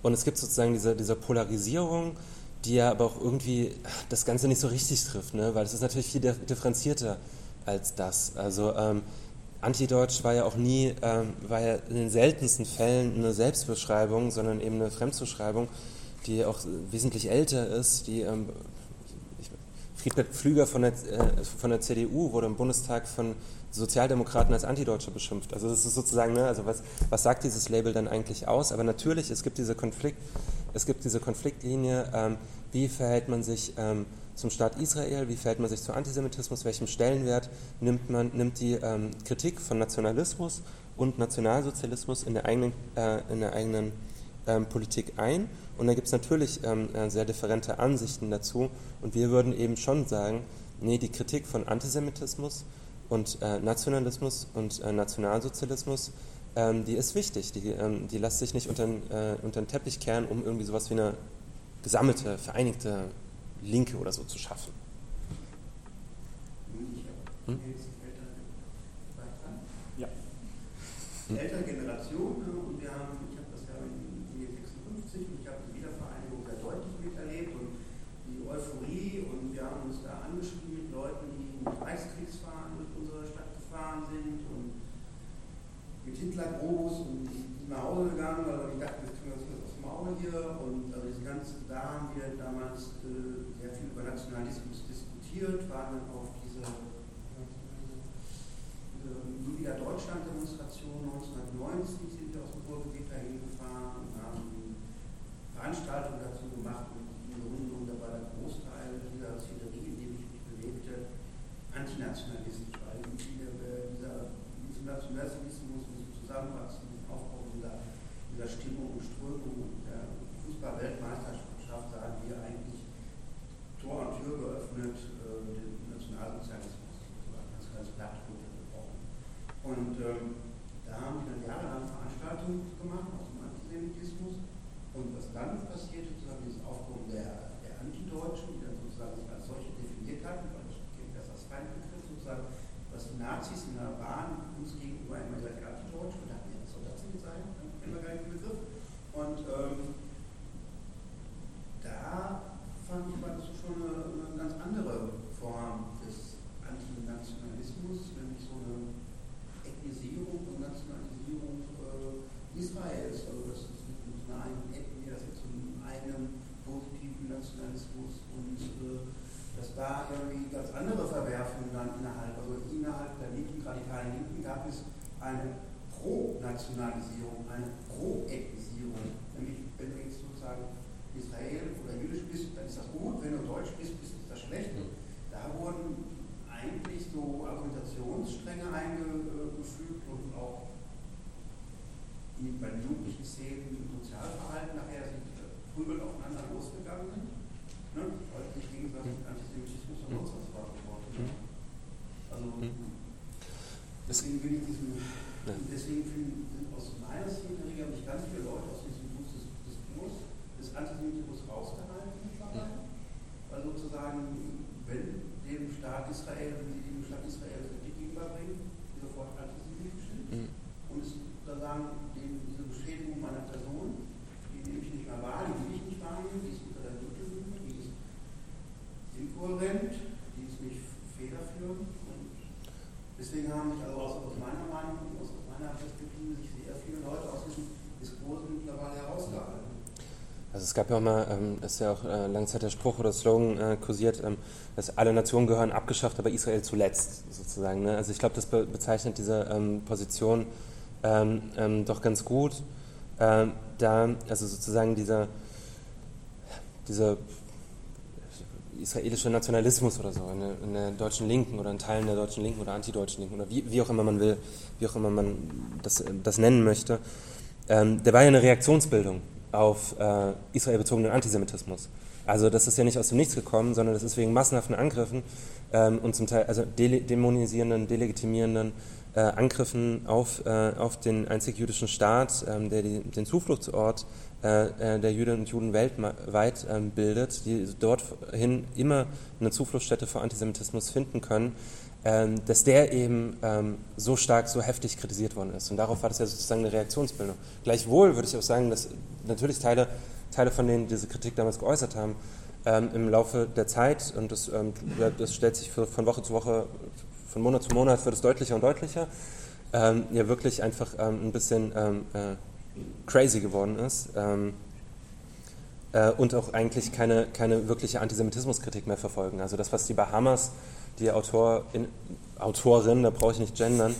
und es gibt sozusagen diese, diese Polarisierung, die ja aber auch irgendwie das Ganze nicht so richtig trifft, ne? weil es ist natürlich viel differenzierter als das. Also ähm, Antideutsch war ja auch nie, ähm, war ja in den seltensten Fällen eine Selbstbeschreibung, sondern eben eine Fremdzuschreibung, die auch wesentlich älter ist. Die, ähm, Friedbert Pflüger von der, äh, von der CDU wurde im Bundestag von Sozialdemokraten als Antideutsche beschimpft. Also das ist sozusagen, ne, also was, was sagt dieses Label dann eigentlich aus? Aber natürlich, es gibt diese Konflikt, es gibt diese Konfliktlinie, ähm, wie verhält man sich ähm, zum Staat Israel, wie verhält man sich zu Antisemitismus, welchen Stellenwert nimmt, man, nimmt die ähm, Kritik von Nationalismus und Nationalsozialismus in der eigenen, äh, in der eigenen ähm, Politik ein. Und da gibt es natürlich ähm, äh, sehr differente Ansichten dazu. Und wir würden eben schon sagen, nee, die Kritik von Antisemitismus und äh, Nationalismus und äh, Nationalsozialismus, ähm, die ist wichtig. Die, ähm, die lässt sich nicht unter, äh, unter den Teppich kehren, um irgendwie sowas wie eine gesammelte, vereinigte Linke oder so zu schaffen. Hm? Ja. Ältere Generation ne, und wir haben, Kieler Grobus und die sind nach Hause gegangen, weil ich dachte, jetzt kriegen wir uns was aufs Maul hier. Und äh, also diesen ganzen, da haben wir damals äh, sehr viel über Nationalismus diskutiert, waren dann auf diese Ludwiger äh, Deutschland-Demonstration 1990 sind wir aus dem Ruhrgebiet dahin gefahren und haben Veranstaltungen dazu gemacht und da war der Großteil dieser Szenerie, in dem ich mich bewegte, antinationalistisch, weil äh, dieser, dieser Nationalismus Zusammenwachsen, diesem Aufbau dieser, dieser Stimmung und Strömung und der Fußball-Weltmeisterschaft sagen wir eigentlich Tor und Tür geöffnet, äh, den Nationalsozialismus ganz, ganz platt runtergebrochen. Und ähm, da haben wir dann jahrelang Veranstaltungen gemacht aus dem Antisemitismus. Und was dann passierte, sozusagen dieses Aufkommen der, der Antideutschen, die dann sozusagen sich als solche definiert hatten, weil ich kenne das als Feindbegriff sozusagen, was die Nazis in der Bahn uns gegenüber immer gesagt, Antideutsch, und dachten, ja, was soll das denn sein? Immer gar nicht Begriff. Und ähm, da fand ich, war das schon eine, eine ganz andere Form des Antinationalismus, nämlich so eine Ethnisierung und Nationalisierung äh, Israels. Also das ist nicht mit einer eigenen Ethnie, das ist mit einem eigenen positiven Nationalismus und äh, dass da irgendwie ganz andere Verwerfungen dann innerhalb, also innerhalb der linken, radikalen Linken gab es eine Pro-Nationalisierung, eine Pro-Ethnisierung. Nämlich, wenn du jetzt sozusagen Israel oder jüdisch bist, dann ist das gut, wenn du deutsch bist, ist das schlecht. Da wurden eigentlich so Argumentationsstränge eingefügt und auch bei den jugendlichen Szenen Sozialverhalten nachher sind Prügel aufeinander losgegangen sind, ne? weil sich gegenseitig Antisemitismus und sonst was war geworden. Mhm. Also deswegen will ich diesen, deswegen sind aus meiner Szenerie habe ich ganz viele Leute aus diesem Diskurs des Antisemitismus rausgehalten mittlerweile. Weil sozusagen, wenn dem Staat Israel, wenn sie dem Staat Israel Kritik gegenüberbringen, die sofort antisemitisch sind. Mhm. Und es sozusagen dem, diese Beschädigung meiner Person, die nehme ich nicht mehr wahr, die will ich nicht wahrnehmen, die ist unter der Gürtellinie, die ist inkohärent, die ist nicht federführend. Und deswegen haben sich also aus meiner Meinung und aus meiner Perspektive sich sehr viele Leute aus diesem Diskurs mittlerweile herausgehalten. Also es gab ja auch mal, ähm, ist ja auch äh, lange Zeit der Spruch oder Slogan äh, kursiert, ähm, dass alle Nationen gehören abgeschafft, aber Israel zuletzt sozusagen. Ne? Also ich glaube, das be bezeichnet diese ähm, Position ähm, ähm, doch ganz gut. Ähm, da, also sozusagen dieser, dieser israelische Nationalismus oder so in der, in der, deutschen Linken oder in Teilen der deutschen Linken oder antideutschen Linken oder wie, wie auch immer man will, wie auch immer man das, das nennen möchte, der war ja eine Reaktionsbildung auf äh, israelbezogenen Antisemitismus. Also das ist ja nicht aus dem Nichts gekommen, sondern das ist wegen massenhaften Angriffen ähm, und zum Teil also dele dämonisierenden, delegitimierenden äh, Angriffen auf, äh, auf den einzig jüdischen Staat, ähm, der die, den Zufluchtsort äh, äh, der Jüdinnen und Juden weltweit ähm, bildet, die dorthin immer eine Zufluchtsstätte für Antisemitismus finden können, ähm, dass der eben ähm, so stark, so heftig kritisiert worden ist. Und darauf war das ja sozusagen eine Reaktionsbildung. Gleichwohl würde ich auch sagen, dass natürlich Teile, Teile von denen diese Kritik damals geäußert haben, ähm, im Laufe der Zeit, und das, ähm, das stellt sich für, von Woche zu Woche, von Monat zu Monat wird es deutlicher und deutlicher, ähm, ja wirklich einfach ähm, ein bisschen äh, crazy geworden ist. Äh, und auch eigentlich keine, keine wirkliche Antisemitismuskritik mehr verfolgen. Also das, was die Bahamas die Autorin, Autorin da brauche ich nicht gendern,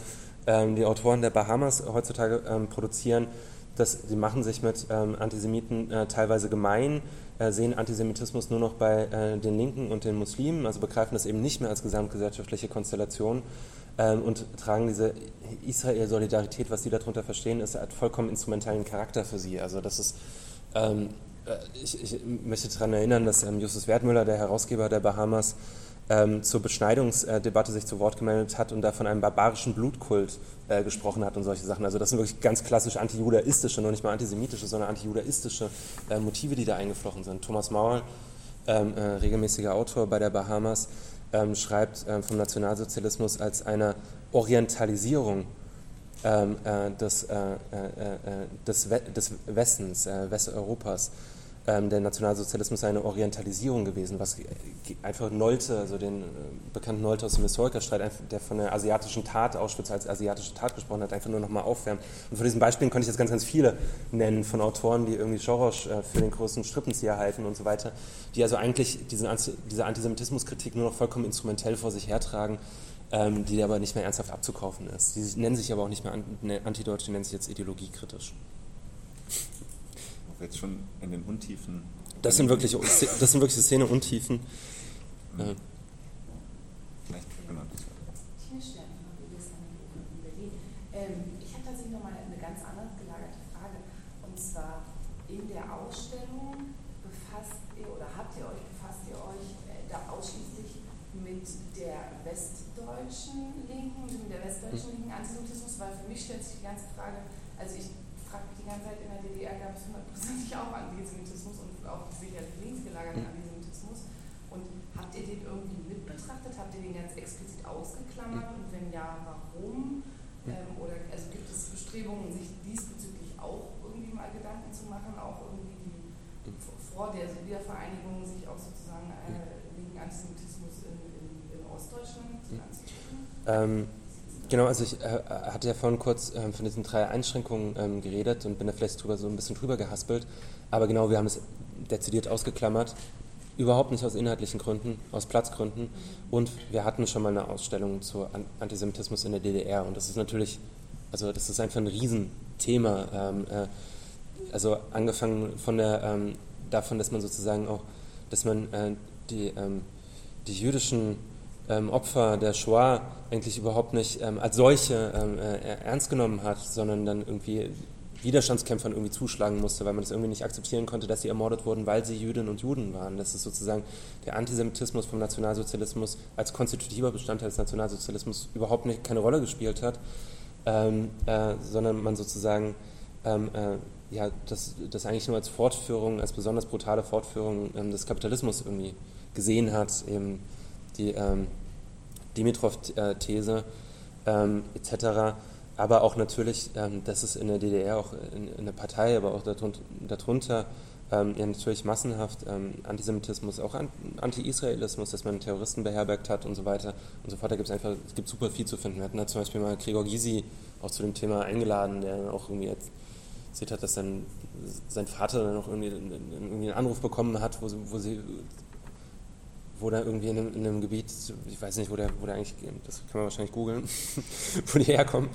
ähm, die Autoren der Bahamas heutzutage ähm, produzieren, dass sie machen sich mit ähm, Antisemiten äh, teilweise gemein, äh, sehen Antisemitismus nur noch bei äh, den Linken und den Muslimen, also begreifen das eben nicht mehr als gesamtgesellschaftliche Konstellation ähm, und tragen diese Israel-Solidarität, was sie darunter verstehen, ist hat vollkommen instrumentalen Charakter für sie. Also das ist ähm, äh, ich, ich, möchte daran erinnern, dass ähm, Justus Wertmüller, der Herausgeber der Bahamas, ähm, zur Beschneidungsdebatte sich zu Wort gemeldet hat und da von einem barbarischen Blutkult äh, gesprochen hat und solche Sachen. Also das sind wirklich ganz klassisch antijudaistische, noch nicht mal antisemitische, sondern antijudaistische äh, Motive, die da eingeflochten sind. Thomas Maul, ähm, äh, regelmäßiger Autor bei der Bahamas, ähm, schreibt ähm, vom Nationalsozialismus als eine Orientalisierung ähm, äh, des, äh, äh, des, des, Westens, Westeuropas der Nationalsozialismus eine Orientalisierung gewesen, was einfach Nolte, also den äh, bekannten Nolte aus dem Historikerstreit, der von der asiatischen Tat Auschwitz als asiatische Tat gesprochen hat, einfach nur nochmal aufwärmt. Und von diesen Beispielen konnte ich jetzt ganz, ganz viele nennen von Autoren, die irgendwie Soros äh, für den größten Strippenzieher halten und so weiter, die also eigentlich diese, diese Antisemitismuskritik nur noch vollkommen instrumentell vor sich hertragen, ähm, die aber nicht mehr ernsthaft abzukaufen ist. Die nennen sich aber auch nicht mehr ne, Antideutsch, die nennen sich jetzt ideologiekritisch jetzt schon in den Untiefen. Das sind wirklich, das sind wirklich Szene-Untiefen. Mhm. Äh. Vielleicht, genau. Ähm, ich habe tatsächlich nochmal eine ganz anders gelagerte Frage. Und zwar in der Ausstellung befasst ihr oder habt ihr euch, befasst ihr euch äh, da ausschließlich mit der westdeutschen Linken, mit der westdeutschen mhm. linken Antisemitismus? Weil für mich stellt sich die ganze Frage, also ich frage mich die ganze Zeit, in der DDR gab es hundertprozentig auch Antisemitismus und auch sicherlich links gelagerten mhm. Antisemitismus. Und habt ihr den irgendwie mit betrachtet? Habt ihr den ganz explizit ausgeklammert? Und wenn ja, warum? Ähm, oder also gibt es Bestrebungen, sich diesbezüglich auch irgendwie mal Gedanken zu machen, auch irgendwie die vor der Wiedervereinigung sich auch sozusagen äh, wegen Antisemitismus in, in, in Ostdeutschland anzugucken? Ähm Genau, also ich äh, hatte ja vorhin kurz äh, von diesen drei Einschränkungen ähm, geredet und bin da vielleicht drüber so ein bisschen drüber gehaspelt. Aber genau, wir haben es dezidiert ausgeklammert. Überhaupt nicht aus inhaltlichen Gründen, aus Platzgründen. Und wir hatten schon mal eine Ausstellung zu Antisemitismus in der DDR. Und das ist natürlich, also das ist einfach ein Riesenthema. Ähm, äh, also angefangen von der, ähm, davon, dass man sozusagen auch, dass man äh, die, ähm, die jüdischen ähm, Opfer der Shoah eigentlich überhaupt nicht ähm, als solche ähm, äh, ernst genommen hat, sondern dann irgendwie Widerstandskämpfern irgendwie zuschlagen musste, weil man das irgendwie nicht akzeptieren konnte, dass sie ermordet wurden, weil sie Jüdinnen und Juden waren. Das ist sozusagen der Antisemitismus vom Nationalsozialismus als konstitutiver Bestandteil des Nationalsozialismus überhaupt nicht keine Rolle gespielt hat, ähm, äh, sondern man sozusagen ähm, äh, ja, das, das eigentlich nur als Fortführung, als besonders brutale Fortführung ähm, des Kapitalismus irgendwie gesehen hat, eben die ähm, Dimitrov-These ähm, etc. Aber auch natürlich, ähm, dass es in der DDR, auch in, in der Partei, aber auch darunter, darunter ähm, ja, natürlich massenhaft ähm, Antisemitismus, auch Anti-Israelismus, dass man Terroristen beherbergt hat und so weiter und so fort. Da gibt es einfach, es gibt super viel zu finden. Wir hatten da zum Beispiel mal Gregor Gysi auch zu dem Thema eingeladen, der auch irgendwie erzählt hat, dass sein, sein Vater dann auch irgendwie, irgendwie einen Anruf bekommen hat, wo, wo sie wo da irgendwie in einem, in einem, Gebiet, ich weiß nicht, wo der, wo der eigentlich, das kann man wahrscheinlich googeln, wo die herkommen,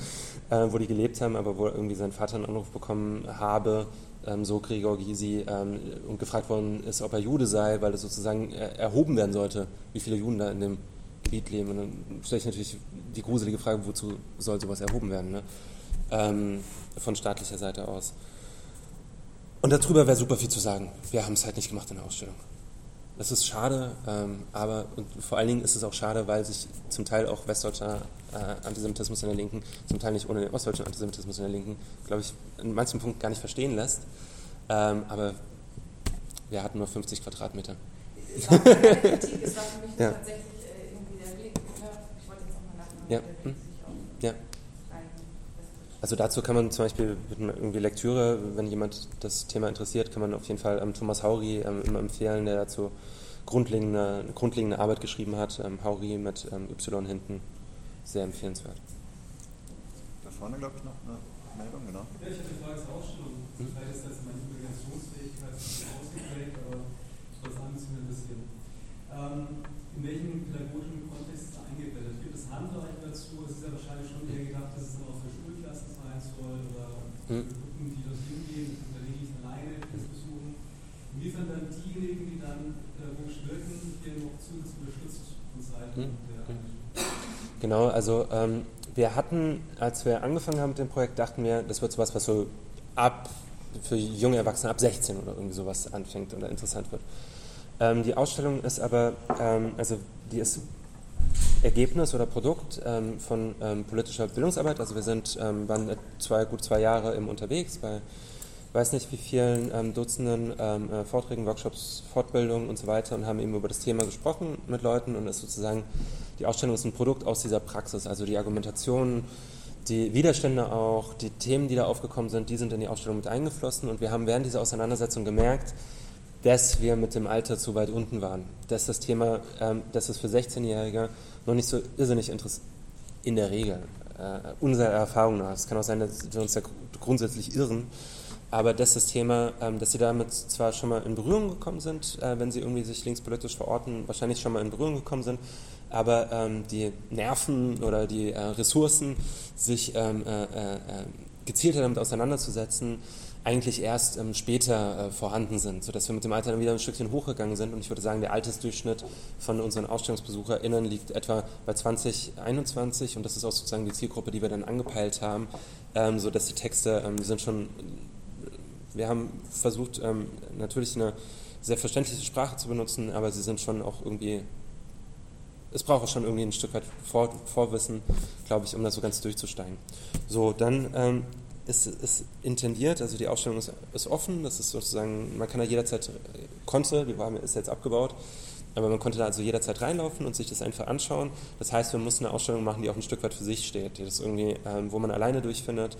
äh, wo die gelebt haben, aber wo irgendwie sein Vater einen Anruf bekommen habe, ähm, so Gregor Gysi, ähm, und gefragt worden ist, ob er Jude sei, weil das sozusagen erhoben werden sollte, wie viele Juden da in dem Gebiet leben. Und dann stelle ich natürlich die gruselige Frage, wozu soll sowas erhoben werden, ne? ähm, von staatlicher Seite aus. Und darüber wäre super viel zu sagen. Wir haben es halt nicht gemacht in der Ausstellung. Das ist schade, ähm, aber und vor allen Dingen ist es auch schade, weil sich zum Teil auch westdeutscher äh, Antisemitismus in der Linken, zum Teil nicht ohne den ostdeutschen Antisemitismus in der Linken, glaube ich, in manchen Punkten gar nicht verstehen lässt. Ähm, aber wir hatten nur 50 Quadratmeter. Es war keine Kritik, es war für mich ja. tatsächlich äh, irgendwie der. Ne? Ich wollte jetzt nochmal nachdenken. Ja. Hm. ja. Also dazu kann man zum Beispiel irgendwie Lektüre, wenn jemand das Thema interessiert, kann man auf jeden Fall ähm, Thomas Hauri ähm, immer empfehlen, der dazu grundlegende, grundlegende Arbeit geschrieben hat. Ähm, Hauri mit ähm, Y hinten, sehr empfehlenswert. Da vorne, glaube ich, noch eine Meldung, genau. Ja, ich hatte eine Frage zur Ausstellung. Hm? Vielleicht ist das meine Integrationsfähigkeit ausgeprägt, aber das ein bisschen. Ähm, in welchem pädagogischen Kontext ist es eingebettet? Gibt es Handreiche dazu? Es ist ja wahrscheinlich schon eher gedacht, dass es dann auch für Sein soll oder hm. Gruppen, die dort hingehen, in der Regel nicht alleine das besuchen. Inwiefern dann diejenigen, die dann pädagogisch wirken, hier noch zusätzlich unterstützt von Seiten hm. der hm. Genau, also ähm, wir hatten, als wir angefangen haben mit dem Projekt, dachten wir, das wird sowas, was so ab für junge Erwachsene ab 16 oder irgendwie sowas anfängt oder interessant wird. Ähm, die Ausstellung ist aber, ähm, also die ist Ergebnis oder Produkt ähm, von ähm, politischer Bildungsarbeit. Also wir sind, ähm, waren zwei, gut zwei Jahre im unterwegs bei weiß nicht wie vielen ähm, Dutzenden äh, Vorträgen, Workshops, Fortbildungen und so weiter und haben eben über das Thema gesprochen mit Leuten und ist sozusagen, die Ausstellung ist ein Produkt aus dieser Praxis, also die Argumentationen, die Widerstände auch, die Themen, die da aufgekommen sind, die sind in die Ausstellung mit eingeflossen und wir haben während dieser Auseinandersetzung gemerkt, dass wir mit dem Alter zu weit unten waren. Dass das Thema, ähm, dass es für 16-Jährige noch nicht so irrsinnig interessant in der Regel, äh, unserer Erfahrung nach. Es kann auch sein, dass wir uns da grundsätzlich irren, aber dass das Thema, ähm, dass sie damit zwar schon mal in Berührung gekommen sind, äh, wenn sie irgendwie sich linkspolitisch verorten, wahrscheinlich schon mal in Berührung gekommen sind, aber ähm, die Nerven oder die äh, Ressourcen, sich ähm, äh, äh, gezielter damit auseinanderzusetzen, eigentlich erst ähm, später äh, vorhanden sind, sodass wir mit dem Alter dann wieder ein Stückchen hochgegangen sind. Und ich würde sagen, der Altersdurchschnitt von unseren AusstellungsbesucherInnen liegt etwa bei 2021 und das ist auch sozusagen die Zielgruppe, die wir dann angepeilt haben, ähm, sodass die Texte, ähm, sind schon, wir haben versucht, ähm, natürlich eine sehr verständliche Sprache zu benutzen, aber sie sind schon auch irgendwie es braucht auch schon irgendwie ein Stück weit Vor Vorwissen, glaube ich, um da so ganz durchzusteigen. So, dann ähm, ist, ist intendiert, also die Ausstellung ist, ist, offen, das ist sozusagen, man kann da jederzeit, konnte, die war, ist jetzt abgebaut, aber man konnte da also jederzeit reinlaufen und sich das einfach anschauen. Das heißt, wir mussten eine Ausstellung machen, die auch ein Stück weit für sich steht, die das irgendwie, ähm, wo man alleine durchfindet,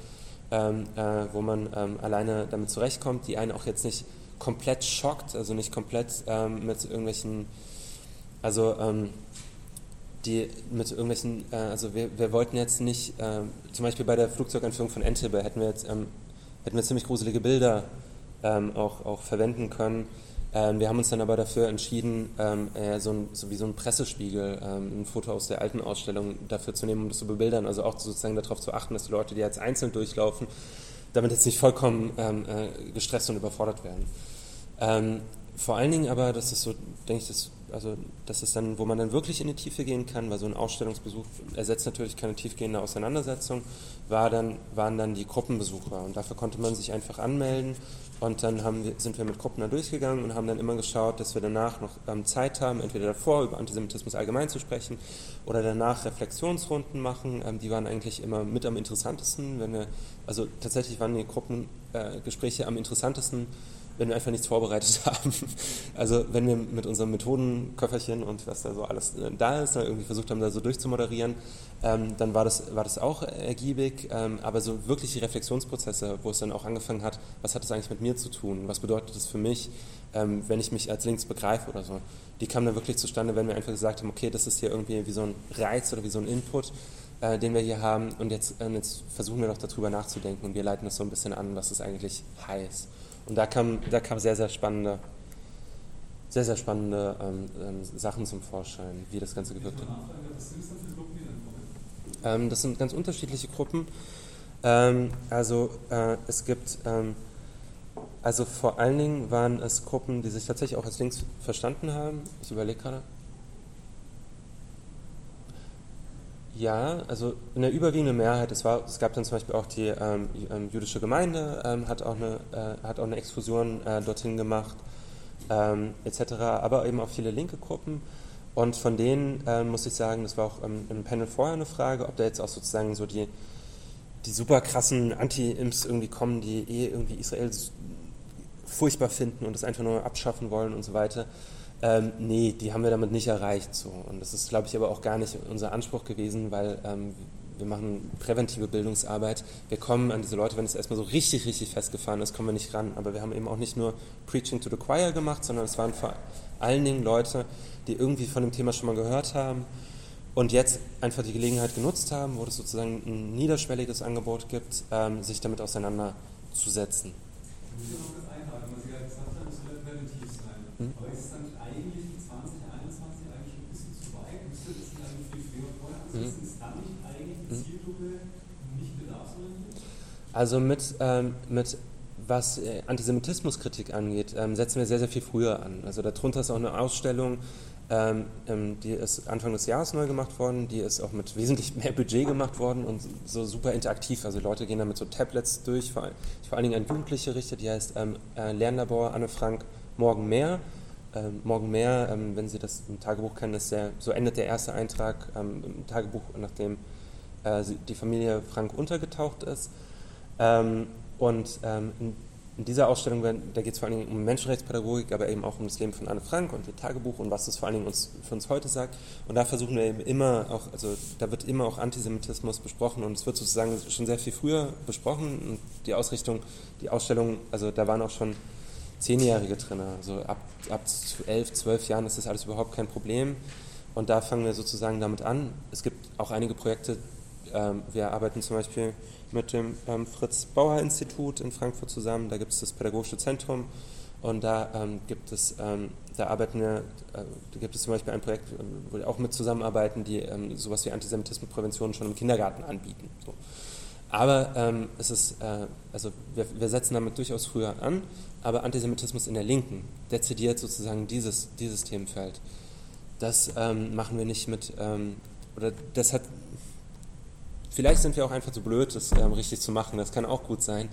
ähm, äh, wo man ähm, alleine damit zurechtkommt, die einen auch jetzt nicht komplett schockt, also nicht komplett ähm, mit irgendwelchen, also ähm, die mit irgendwelchen, äh, also wir, wir wollten jetzt nicht, äh, zum Beispiel bei der Flugzeugeinführung von Entebbe hätten wir jetzt, ähm, hätten wir ziemlich gruselige Bilder ähm, auch, auch verwenden können. Ähm, wir haben uns dann aber dafür entschieden, ähm, äh, so, ein, so, wie so ein Pressespiegel, ähm, ein Foto aus der alten Ausstellung dafür zu nehmen, um das zu bebildern, also auch sozusagen darauf zu achten, dass die Leute, die jetzt einzeln durchlaufen, damit jetzt nicht vollkommen ähm, äh, gestresst und überfordert werden. vor allen Dingen aber, das ist so, denke ich, das also das ist dann, wo man dann wirklich in die Tiefe gehen kann, weil so ein Ausstellungsbesuch ersetzt natürlich keine tiefgehende Auseinandersetzung, war dann, waren dann die Gruppenbesucher und dafür konnte man sich einfach anmelden und dann wir, sind wir mit Gruppen da durchgegangen und haben dann immer geschaut, dass wir danach noch ähm, Zeit haben, entweder davor über Antisemitismus allgemein zu sprechen oder danach Reflexionsrunden machen. Ähm, die waren eigentlich immer mit am interessantesten, wenn wir, also tatsächlich waren die Gruppengespräche äh, am interessantesten, wenn wir einfach nichts vorbereitet haben. Also wenn wir mit unserem Methodenköfferchen und was da so alles äh, da ist, irgendwie versucht haben, da so durchzumoderieren, ähm, dann war das, war das auch ergiebig. Ähm, aber so wirklich die Reflexionsprozesse, wo es dann auch angefangen hat, was hat das eigentlich mit mir zu tun? Was bedeutet das für mich, ähm, wenn ich mich als links begreife oder so? Die kamen dann wirklich zustande, wenn wir einfach gesagt haben, okay, das ist hier irgendwie wie so ein Reiz oder wie so ein Input äh, den wir hier haben. Und jetzt, äh, jetzt, versuchen wir doch darüber nachzudenken und wir leiten das so ein bisschen an, was es eigentlich heißt. Und da kam, da kam sehr, sehr spannende, sehr, sehr spannende ähm, ähm, Sachen zum Vorschein, wie das Ganze gewirkt hat. Ähm, das sind ganz unterschiedliche Gruppen. Ähm, also äh, es gibt, ähm, also vor allen Dingen waren es Gruppen, die sich tatsächlich auch als links verstanden haben. Ich überlege gerade. Ja, also in der überwiegenden Mehrheit, es, war, es gab dann zum Beispiel auch die ähm, ähm, jüdische Gemeinde, ähm, hat, auch eine, äh, hat auch eine Exkursion äh, dorthin gemacht, ähm, etc., aber eben auch viele linke Gruppen. Und von denen äh, muss ich sagen, das war auch im Panel vorher eine Frage, ob da jetzt auch sozusagen so die, die super krassen Anti-Imps irgendwie kommen, die eh irgendwie Israel furchtbar finden und das einfach nur abschaffen wollen und so weiter. Ähm, nee, die haben wir damit nicht erreicht. So. Und das ist, glaube ich, aber auch gar nicht unser Anspruch gewesen, weil ähm, wir machen präventive Bildungsarbeit. Wir kommen an diese Leute, wenn es erstmal so richtig, richtig festgefahren ist, kommen wir nicht ran. Aber wir haben eben auch nicht nur Preaching to the Choir gemacht, sondern es waren vor allen Dingen Leute, die irgendwie von dem Thema schon mal gehört haben und jetzt einfach die Gelegenheit genutzt haben, wo es sozusagen ein niederschwelliges Angebot gibt, ähm, sich damit auseinanderzusetzen. Ich will noch das einhaken, was Sie gerade gesagt haben, es soll präventiv sein. Hm? Aber ist es dann Also mit, ähm, mit was äh, Antisemitismuskritik angeht, ähm, setzen wir sehr, sehr viel früher an. Also darunter ist auch eine Ausstellung, ähm, ähm, die ist Anfang des Jahres neu gemacht worden, die ist auch mit wesentlich mehr Budget gemacht worden und so super interaktiv. Also Leute gehen da mit so Tablets durch, vor, vor allen Dingen an Jugendliche richtet, die heißt ähm, äh, Lernlabor Anne Frank Morgen mehr. Ähm, morgen mehr, ähm, wenn Sie das im Tagebuch kennen, ist der, so endet der erste Eintrag ähm, im Tagebuch, nachdem äh, die Familie Frank untergetaucht ist. Ähm, und ähm, in, in, dieser Ausstellung, da geht es vor allen Dingen um Menschenrechtspädagogik, aber eben auch um das Leben von Anne Frank und ihr Tagebuch und was das vor allen Dingen uns, für uns heute sagt. Und da versuchen wir eben immer auch, also da wird immer auch Antisemitismus besprochen und es wird sozusagen schon sehr viel früher besprochen. Und die Ausrichtung, die Ausstellung, also da waren auch schon Zehnjährige drin. Also ab, ab elf, zwölf Jahren ist das alles überhaupt kein Problem. Und da fangen wir sozusagen damit an. Es gibt auch einige Projekte, ähm, wir arbeiten zum Beispiel mit dem ähm, Fritz-Bauer-Institut in Frankfurt zusammen, da gibt es das Pädagogische Zentrum und da ähm, gibt es, ähm, da arbeiten wir, äh, da gibt es zum Beispiel ein Projekt, wo wir auch mit zusammenarbeiten, die ähm, sowas wie Antisemitismusprävention schon im Kindergarten anbieten. So. Aber ähm, es ist, äh, also wir, wir, setzen damit durchaus früher an, aber Antisemitismus in der Linken dezidiert sozusagen dieses, dieses Themenfeld. Das ähm, machen wir nicht mit, ähm, oder das hat, vielleicht sind wir auch einfach zu blöd, das ähm, richtig zu machen, das kann auch gut sein.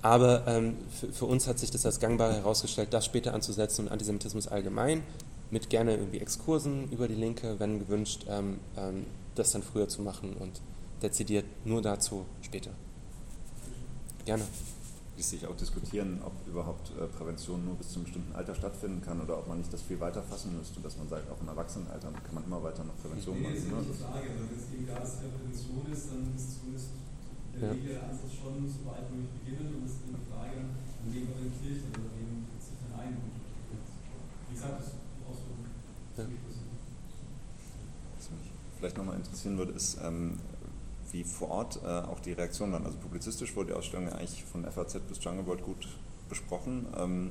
Aber ähm, für, für, uns hat sich das als gangbar herausgestellt, das später anzusetzen und Antisemitismus allgemein, mit gerne irgendwie Exkursen über die Linke, wenn gewünscht, ähm, das dann früher zu machen und dezidiert nur dazu später. Gerne. Ließ sich auch diskutieren, ob überhaupt äh, Prävention nur bis zu einem bestimmten Alter stattfinden kann oder ob man nicht das viel weiter fassen müsste, dass man sagt, auch im Erwachsenenalter kann man immer weiter noch Prävention nee, machen. Das ist nicht die Frage, wenn es eben da ist, Prävention ist, dann ist zumindest der ja. Ansatz schon so weit möglich beginnen und es ist eine Frage, an wen wir in Kirchen oder wen sich dann ein. Wie gesagt, das ist Ausführung. Ja. Was mich vielleicht nochmal interessieren würde, ist, ähm, wie vor Ort äh, auch die Reaktionen waren. Also publizistisch wurde die Ausstellung ja eigentlich von FAZ bis Jungle World gut besprochen. Ähm,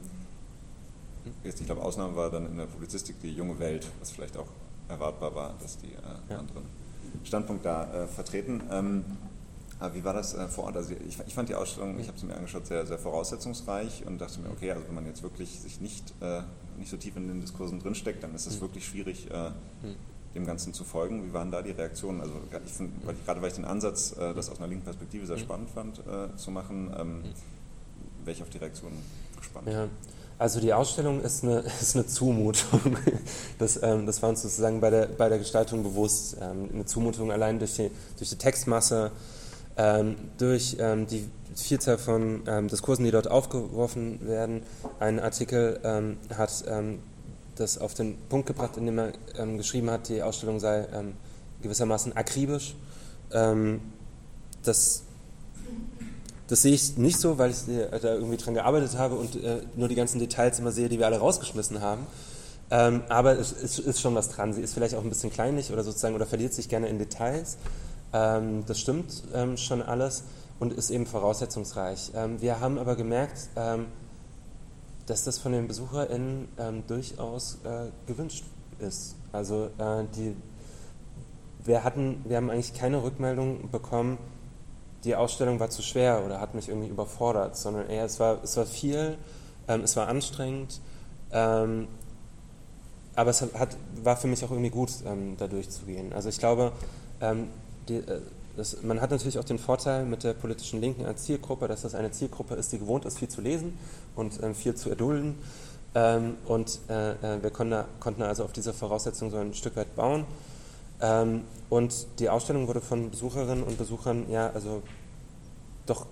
jetzt, ich glaube, Ausnahme war dann in der Publizistik die junge Welt, was vielleicht auch erwartbar war, dass die äh, ja. anderen Standpunkt da äh, vertreten. Ähm, aber wie war das äh, vor Ort? Also ich, ich, fand die Ausstellung, ich habe sie mir angeschaut, sehr, sehr voraussetzungsreich und dachte mir, okay, also wenn man jetzt wirklich sich nicht, äh, nicht so tief in den Diskursen drinsteckt, dann ist es mhm. wirklich schwierig, äh, mhm dem Ganzen zu folgen. Wie waren da die Reaktionen? Also ich find, weil ich, gerade weil ich den Ansatz, äh, das aus einer linken Perspektive sehr mhm. spannend fand, äh, zu machen, ähm, mhm. wäre ich auf die Reaktionen gespannt. Ja. Also die Ausstellung ist eine, ist eine Zumutung. Das, ähm, das war uns sozusagen bei der, bei der Gestaltung bewusst. Ähm, eine Zumutung allein durch die, durch die Textmasse, ähm, durch ähm, die Vielzahl von ähm, Diskursen, die dort aufgeworfen werden. Ein Artikel hat das auf den Punkt gebracht, indem er ähm, geschrieben hat, die Ausstellung sei ähm, gewissermaßen akribisch. Ähm, das, das sehe ich nicht so, weil ich äh, da irgendwie dran gearbeitet habe und äh, nur die ganzen Details immer sehe, die wir alle rausgeschmissen haben. Ähm, aber es ist, ist, schon was dran. Sie ist vielleicht auch ein bisschen kleinlich oder sozusagen oder verliert sich gerne in Details. Ähm, das stimmt schon alles und ist eben voraussetzungsreich. wir haben aber gemerkt, dass das von den BesucherInnen ähm, durchaus äh, gewünscht ist. Also äh, die, wir, hatten, wir haben eigentlich keine Rückmeldung bekommen, die Ausstellung war zu schwer oder hat mich irgendwie überfordert, sondern eher es war, es war viel, ähm, es war anstrengend, ähm, aber es hat, war für mich auch irgendwie gut, ähm, da durchzugehen. Also ich glaube, ähm, die, äh, das, man hat natürlich auch den Vorteil mit der politischen Linken als Zielgruppe, dass das eine Zielgruppe ist, die gewohnt ist, viel zu lesen und äh, viel zu erdulden. Ähm, und äh, äh, wir konnten, konnten, also auf diese Voraussetzung so ein Stück weit bauen. Ähm, und die Ausstellung wurde von Besucherinnen und Besuchern, ja, also doch,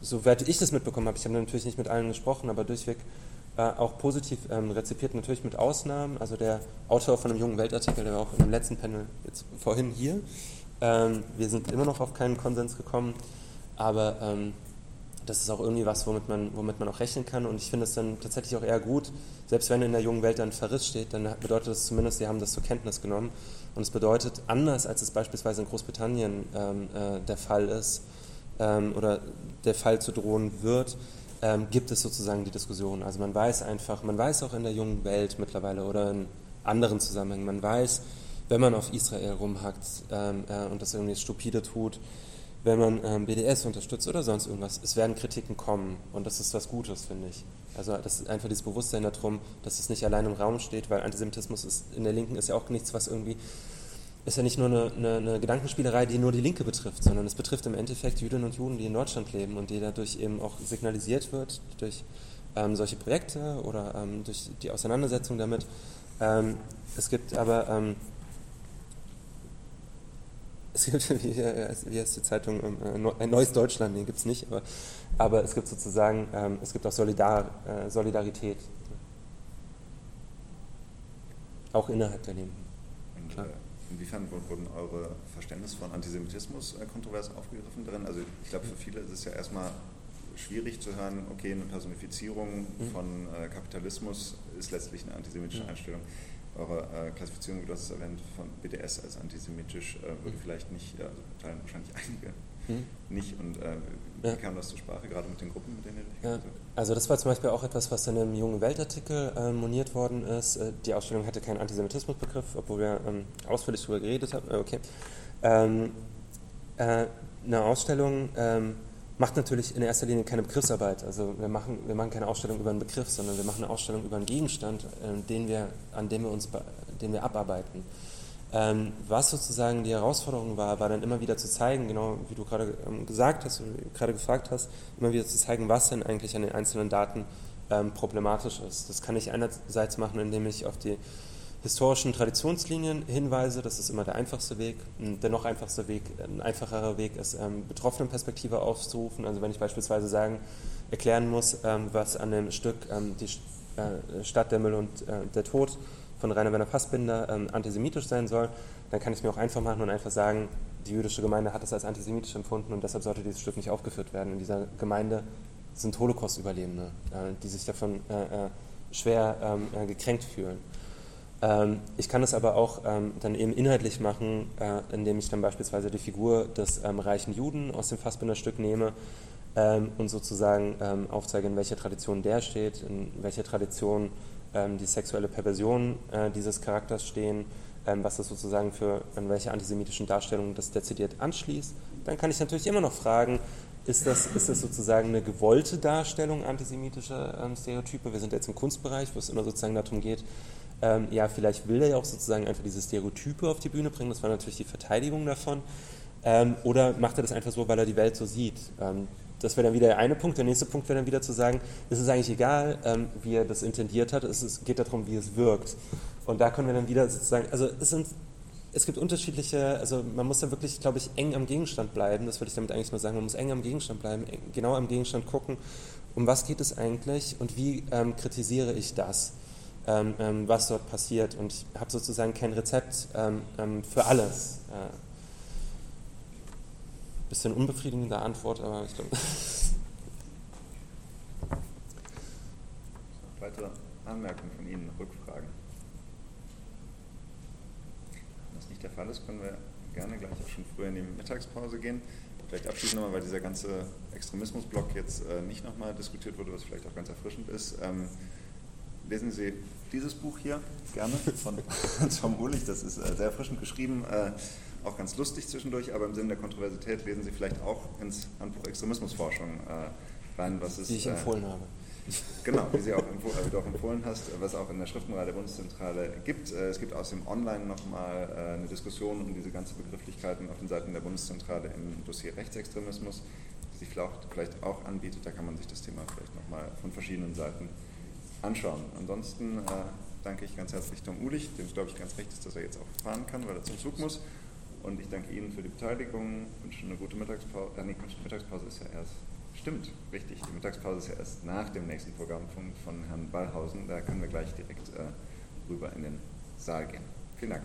soweit ich das mitbekommen habe, ich habe natürlich nicht mit allen gesprochen, aber durchweg äh, auch positiv ähm, rezipiert, natürlich mit Ausnahmen. Also der Autor von einem jungen Weltartikel, der war auch dem letzten Panel jetzt vorhin hier, ähm, wir sind immer noch auf keinen Konsens gekommen, aber ähm, das ist auch irgendwie was, womit man, womit man auch rechnen kann. Und ich finde es dann tatsächlich auch eher gut, selbst wenn in der jungen Welt dann Verriss steht, dann bedeutet das zumindest, sie haben das zur Kenntnis genommen. Und es bedeutet, anders als es beispielsweise in Großbritannien ähm, äh, der Fall ist ähm, oder der Fall zu drohen wird, ähm, gibt es sozusagen die Diskussion. Also man weiß einfach, man weiß auch in der jungen Welt mittlerweile oder in anderen Zusammenhängen, man weiß, wenn man auf Israel rumhackt ähm, äh, und das irgendwie stupide tut, wenn man ähm, BDS unterstützt oder sonst irgendwas, es werden Kritiken kommen und das ist was Gutes, finde ich. Also das ist einfach dieses Bewusstsein darum, dass es nicht allein im Raum steht, weil Antisemitismus ist, in der Linken ist ja auch nichts, was irgendwie, ist ja nicht nur eine, eine, eine Gedankenspielerei, die nur die Linke betrifft, sondern es betrifft im Endeffekt Jüdinnen und Juden, die in Deutschland leben und die dadurch eben auch signalisiert wird, durch ähm, solche Projekte oder ähm, durch die Auseinandersetzung damit. Ähm, es gibt aber ähm, es gibt, wie, wie heißt die Zeitung, ähm, äh, ein neues Deutschland, den gibt es nicht, aber, aber es gibt sozusagen, ähm, es gibt auch Solidar, äh, Solidarität. Auch innerhalb der Linken. Klar. Äh, inwiefern wurden eure Verständnis von Antisemitismus kontrovers aufgegriffen darin? Also ich glaube, für viele ist es ja erstmal schwierig zu hören, okay, eine Personifizierung mhm. von äh, Kapitalismus ist letztlich eine antisemitische mhm. Einstellung. Eure äh, Klassifizierung, wie du hast es erwähnt, von BDS als antisemitisch, äh, würde mhm. vielleicht nicht, also teilen wahrscheinlich einige hm? nicht. Und äh, wie ja. kam das zur Sprache, gerade mit den Gruppen, mit denen ihr ja. Also das war zum Beispiel auch etwas, was in einem jungen Weltartikel äh, moniert worden ist. Äh, die Ausstellung hatte keinen Antisemitismusbegriff, obwohl wir ähm, ausführlich darüber geredet haben. Äh, okay. Ähm, äh, eine Ausstellung ähm, macht natürlich in erster Linie keine Begriffsarbeit. Also wir machen, wir machen keine Ausstellung über einen Begriff, sondern wir machen eine Ausstellung über einen Gegenstand, äh, den wir, an dem wir uns den wir abarbeiten. Ähm, was sozusagen die Herausforderung war, war dann immer wieder zu zeigen, genau wie du gerade ähm, gesagt hast, gerade gefragt hast, immer wieder zu zeigen, was denn eigentlich an den einzelnen Daten ähm, problematisch ist. Das kann ich einerseits machen, indem ich auf die historischen Traditionslinien hinweise, das ist immer der einfachste Weg. Der noch einfachste Weg, ein einfacherer Weg ist, ähm, Betroffenenperspektive aufzurufen. Also wenn ich beispielsweise sagen, erklären muss, ähm, was an dem Stück ähm, die äh, Stadt, der Müll und äh, der Tod von Rainer Werner Fassbinder ähm, antisemitisch sein soll, dann kann ich es mir auch einfach machen und einfach sagen, die jüdische Gemeinde hat es als antisemitisch empfunden und deshalb sollte dieses Stück nicht aufgeführt werden. In dieser Gemeinde sind Holocaust-Überlebende, äh, die sich davon äh, äh schwer ähm, äh, gekränkt fühlen. Ähm, ich kann es aber auch ähm, dann eben inhaltlich machen, äh, indem ich dann beispielsweise die Figur des ähm, reichen Juden aus dem Fassbinder-Stück nehme ähm, und sozusagen ähm, aufzeige, in welcher Tradition der steht, in welcher Tradition ähm, die sexuelle Perversion äh, dieses Charakters stehen, was das sozusagen für an welche antisemitischen Darstellungen das dezidiert anschließt. Dann kann ich natürlich immer noch fragen, ist das, ist das sozusagen eine gewollte Darstellung antisemitischer ähm, Stereotype? Wir sind jetzt im Kunstbereich, wo es immer sozusagen darum geht, ähm, ja, vielleicht will er ja auch sozusagen einfach diese Stereotype auf die Bühne bringen, das war natürlich die Verteidigung davon. Ähm, oder macht er das einfach so, weil er die Welt so sieht? Ähm, das wäre dann wieder der eine Punkt. Der nächste Punkt wäre dann wieder zu sagen, es ist eigentlich egal, ähm, wie er das intendiert hat, es geht darum, wie es wirkt. Und da können wir dann wieder sozusagen, also es sind es gibt unterschiedliche, also man muss da wirklich, glaube ich, eng am Gegenstand bleiben, das würde ich damit eigentlich nur sagen, man muss eng am Gegenstand bleiben, genau am Gegenstand gucken, um was geht es eigentlich und wie ähm, kritisiere ich das, ähm, ähm, was dort passiert. Und ich habe sozusagen kein Rezept ähm, ähm, für alles. Äh, bisschen unbefriedigende Antwort, aber ich glaube. Weitere Anmerkungen von Ihnen, Rückfragen? Wenn das nicht der Fall ist, können wir gerne gleich auch schon früher in die Mittagspause gehen. Vielleicht abschließend nochmal, weil dieser ganze Extremismusblock jetzt äh, nicht nochmal diskutiert wurde, was vielleicht auch ganz erfrischend ist. Ähm, lesen Sie dieses Buch hier gerne von Tom Uhlich, das ist äh, sehr erfrischend geschrieben. Äh, auch ganz lustig zwischendurch, aber im Sinne der Kontroversität lesen Sie vielleicht auch ins Handbuch Extremismusforschung äh, rein, was es. Wie ich äh, empfohlen habe. Genau, wie, Sie auch empfohlen, wie du auch empfohlen hast, was auch in der Schriftenreihe der Bundeszentrale gibt. Äh, es gibt außerdem online nochmal äh, eine Diskussion um diese ganzen Begrifflichkeiten auf den Seiten der Bundeszentrale im Dossier Rechtsextremismus, die sich vielleicht auch anbietet. Da kann man sich das Thema vielleicht nochmal von verschiedenen Seiten anschauen. Ansonsten äh, danke ich ganz herzlich Tom Ulich, dem es glaube ich ganz recht ist, dass er jetzt auch fahren kann, weil er zum Zug muss. Und ich danke Ihnen für die Beteiligung, wünsche eine gute Mittagspause. Äh, nee, die Mittagspause ist ja erst, stimmt, richtig, die Mittagspause ist ja erst nach dem nächsten Programmpunkt von Herrn Ballhausen. Da können wir gleich direkt äh, rüber in den Saal gehen. Vielen Dank.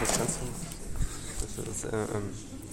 Das kannst du, das, das, äh, ähm